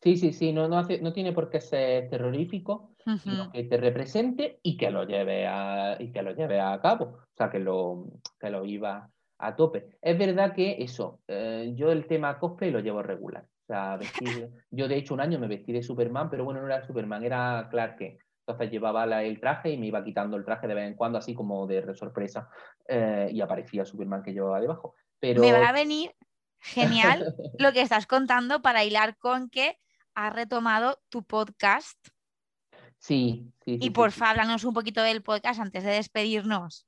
Sí, sí, sí, no, no, hace, no tiene por qué ser terrorífico, sino que te represente y que lo lleve a, y que lo lleve a cabo, o sea, que lo, que lo viva a tope. Es verdad que eso, eh, yo el tema cosplay lo llevo regular. O sea, vestir, yo de hecho un año me vestí de Superman, pero bueno, no era Superman, era Clark Kent. Entonces llevaba el traje y me iba quitando el traje de vez en cuando, así como de sorpresa, eh, y aparecía Superman que llevaba debajo. Pero... Me va a venir genial lo que estás contando para hilar con que has retomado tu podcast. Sí, sí. y por favor, háblanos un poquito del podcast antes de despedirnos.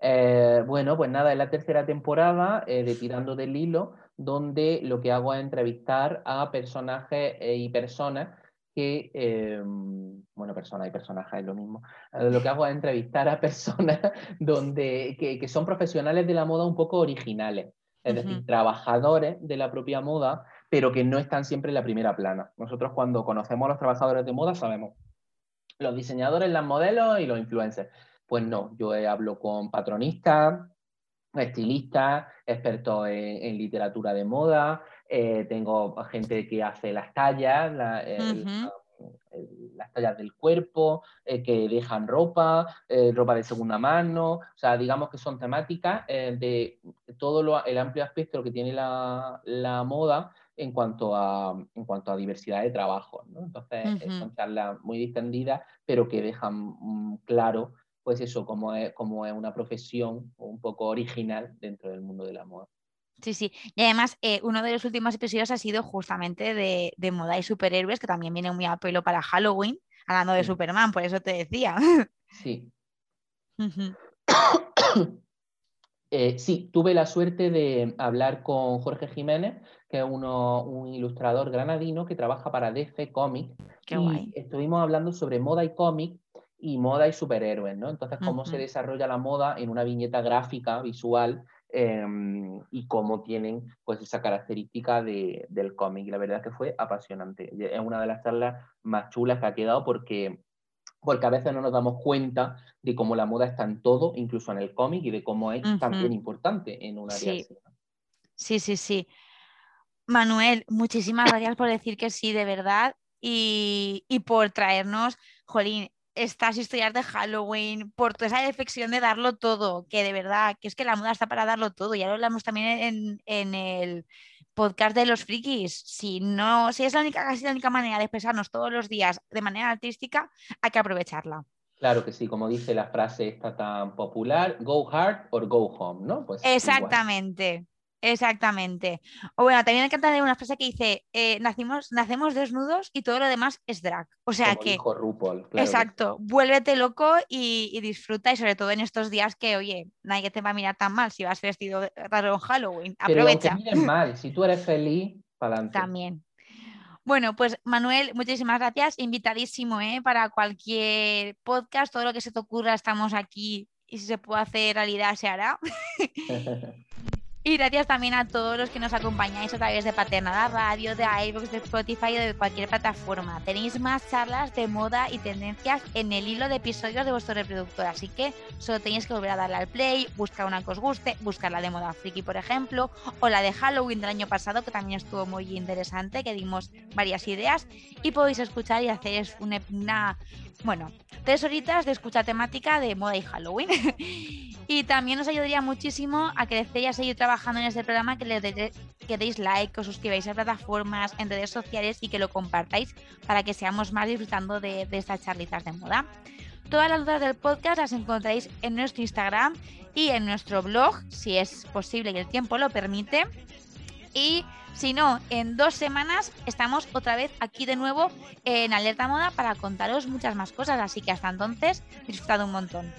Eh, bueno, pues nada, es la tercera temporada eh, de Tirando del Hilo, donde lo que hago es entrevistar a personajes y personas que, em, bueno, persona y personaje es lo mismo, eh, lo que hago es entrevistar a personas donde, que, son profesionales de la moda un poco originales, es decir, trabajadores de la propia moda, pero que no están siempre en la primera plana. Nosotros cuando conocemos a los trabajadores de moda sabemos los diseñadores, las modelos y los influencers. Pues no, yo hablo con patronistas, estilistas, expertos en literatura de moda, eh, tengo gente que hace las tallas, las tallas del cuerpo, eh, que dejan ropa, eh, ropa de segunda mano, o sea, digamos que son temáticas de todo el amplio aspecto que tiene la, moda en cuanto a, en cuanto a diversidad de trabajo. Entonces, son charlas muy distendidas, pero que dejan mm, claro, pues eso, como es, como es una profesión un poco original dentro del mundo de la moda. Sí, sí. Y además, eh, uno de los últimos episodios ha sido justamente de, moda y superhéroes, que también viene muy a pelo para Halloween, hablando de Superman, por eso te decía. Sí. Eh, sí, tuve la suerte de hablar con Jorge Jiménez, que es uno, un ilustrador granadino que trabaja para DC Comics. Qué guay. Estuvimos hablando sobre moda y cómic y moda y superhéroes, ¿no? Entonces, cómo se desarrolla la moda en una viñeta gráfica, visual, Em, y cómo tienen pues esa característica de, del cómic. La verdad es que fue apasionante. Es una de las charlas más chulas que ha quedado porque, porque a veces no nos damos cuenta de cómo la moda está en todo, incluso en el cómic, y de cómo es también importante en una área sí. Sí, sí, sí. Manuel, muchísimas gracias por decir que sí, de verdad, y, y por traernos, Jolín, estas historias de Halloween, por toda esa reflexión de darlo todo, que de verdad, que es que la moda está para darlo todo. Ya lo hablamos también en, el podcast de los frikis. Si no, si es la única, casi la única manera de expresarnos todos los días de manera artística, hay que aprovecharla. Claro que sí, como dice la frase esta tan popular, go hard or go home, ¿no? Pues Exactamente. Exactamente. O bueno, también me encanta de una frase que dice, eh, nacimos, nacemos desnudos y todo lo demás es drag. O sea que... exacto, vuélvete loco y, disfruta y sobre todo en estos días que, oye, nadie te va a mirar tan mal si vas vestido raro en Halloween. Aprovecha. Pero mal, si tú eres feliz, para adelante. También. Bueno, pues Manuel, muchísimas gracias. Invitadísimo ¿eh? para cualquier podcast, todo lo que se te ocurra, estamos aquí y si se puede hacer realidad se hará. Y gracias también a todos los que nos acompañáis a través de Paternada Radio, de iVoox, de Spotify o de cualquier plataforma. Tenéis más charlas de moda y tendencias en el hilo de episodios de vuestro reproductor, así que solo tenéis que volver a darle al play, buscar una que os guste, buscar la de moda friki, por ejemplo, o la de Halloween del año pasado, que también estuvo muy interesante, que dimos varias ideas, y podéis escuchar y hacer una, bueno, tres horitas de escucha temática de moda y Halloween. y también os ayudaría muchísimo a crecer y a seguir trabajando en este programa, que le deis like, que os suscribáis a plataformas, en redes sociales y que lo compartáis para que seamos más disfrutando de, de estas charlitas de moda. Todas las notas del podcast las encontráis en nuestro Instagram y en nuestro blog, si es posible y el tiempo lo permite. Y si no, en dos semanas estamos otra vez aquí de nuevo en Alerta Moda para contaros muchas más cosas. Así que hasta entonces, disfrutad un montón.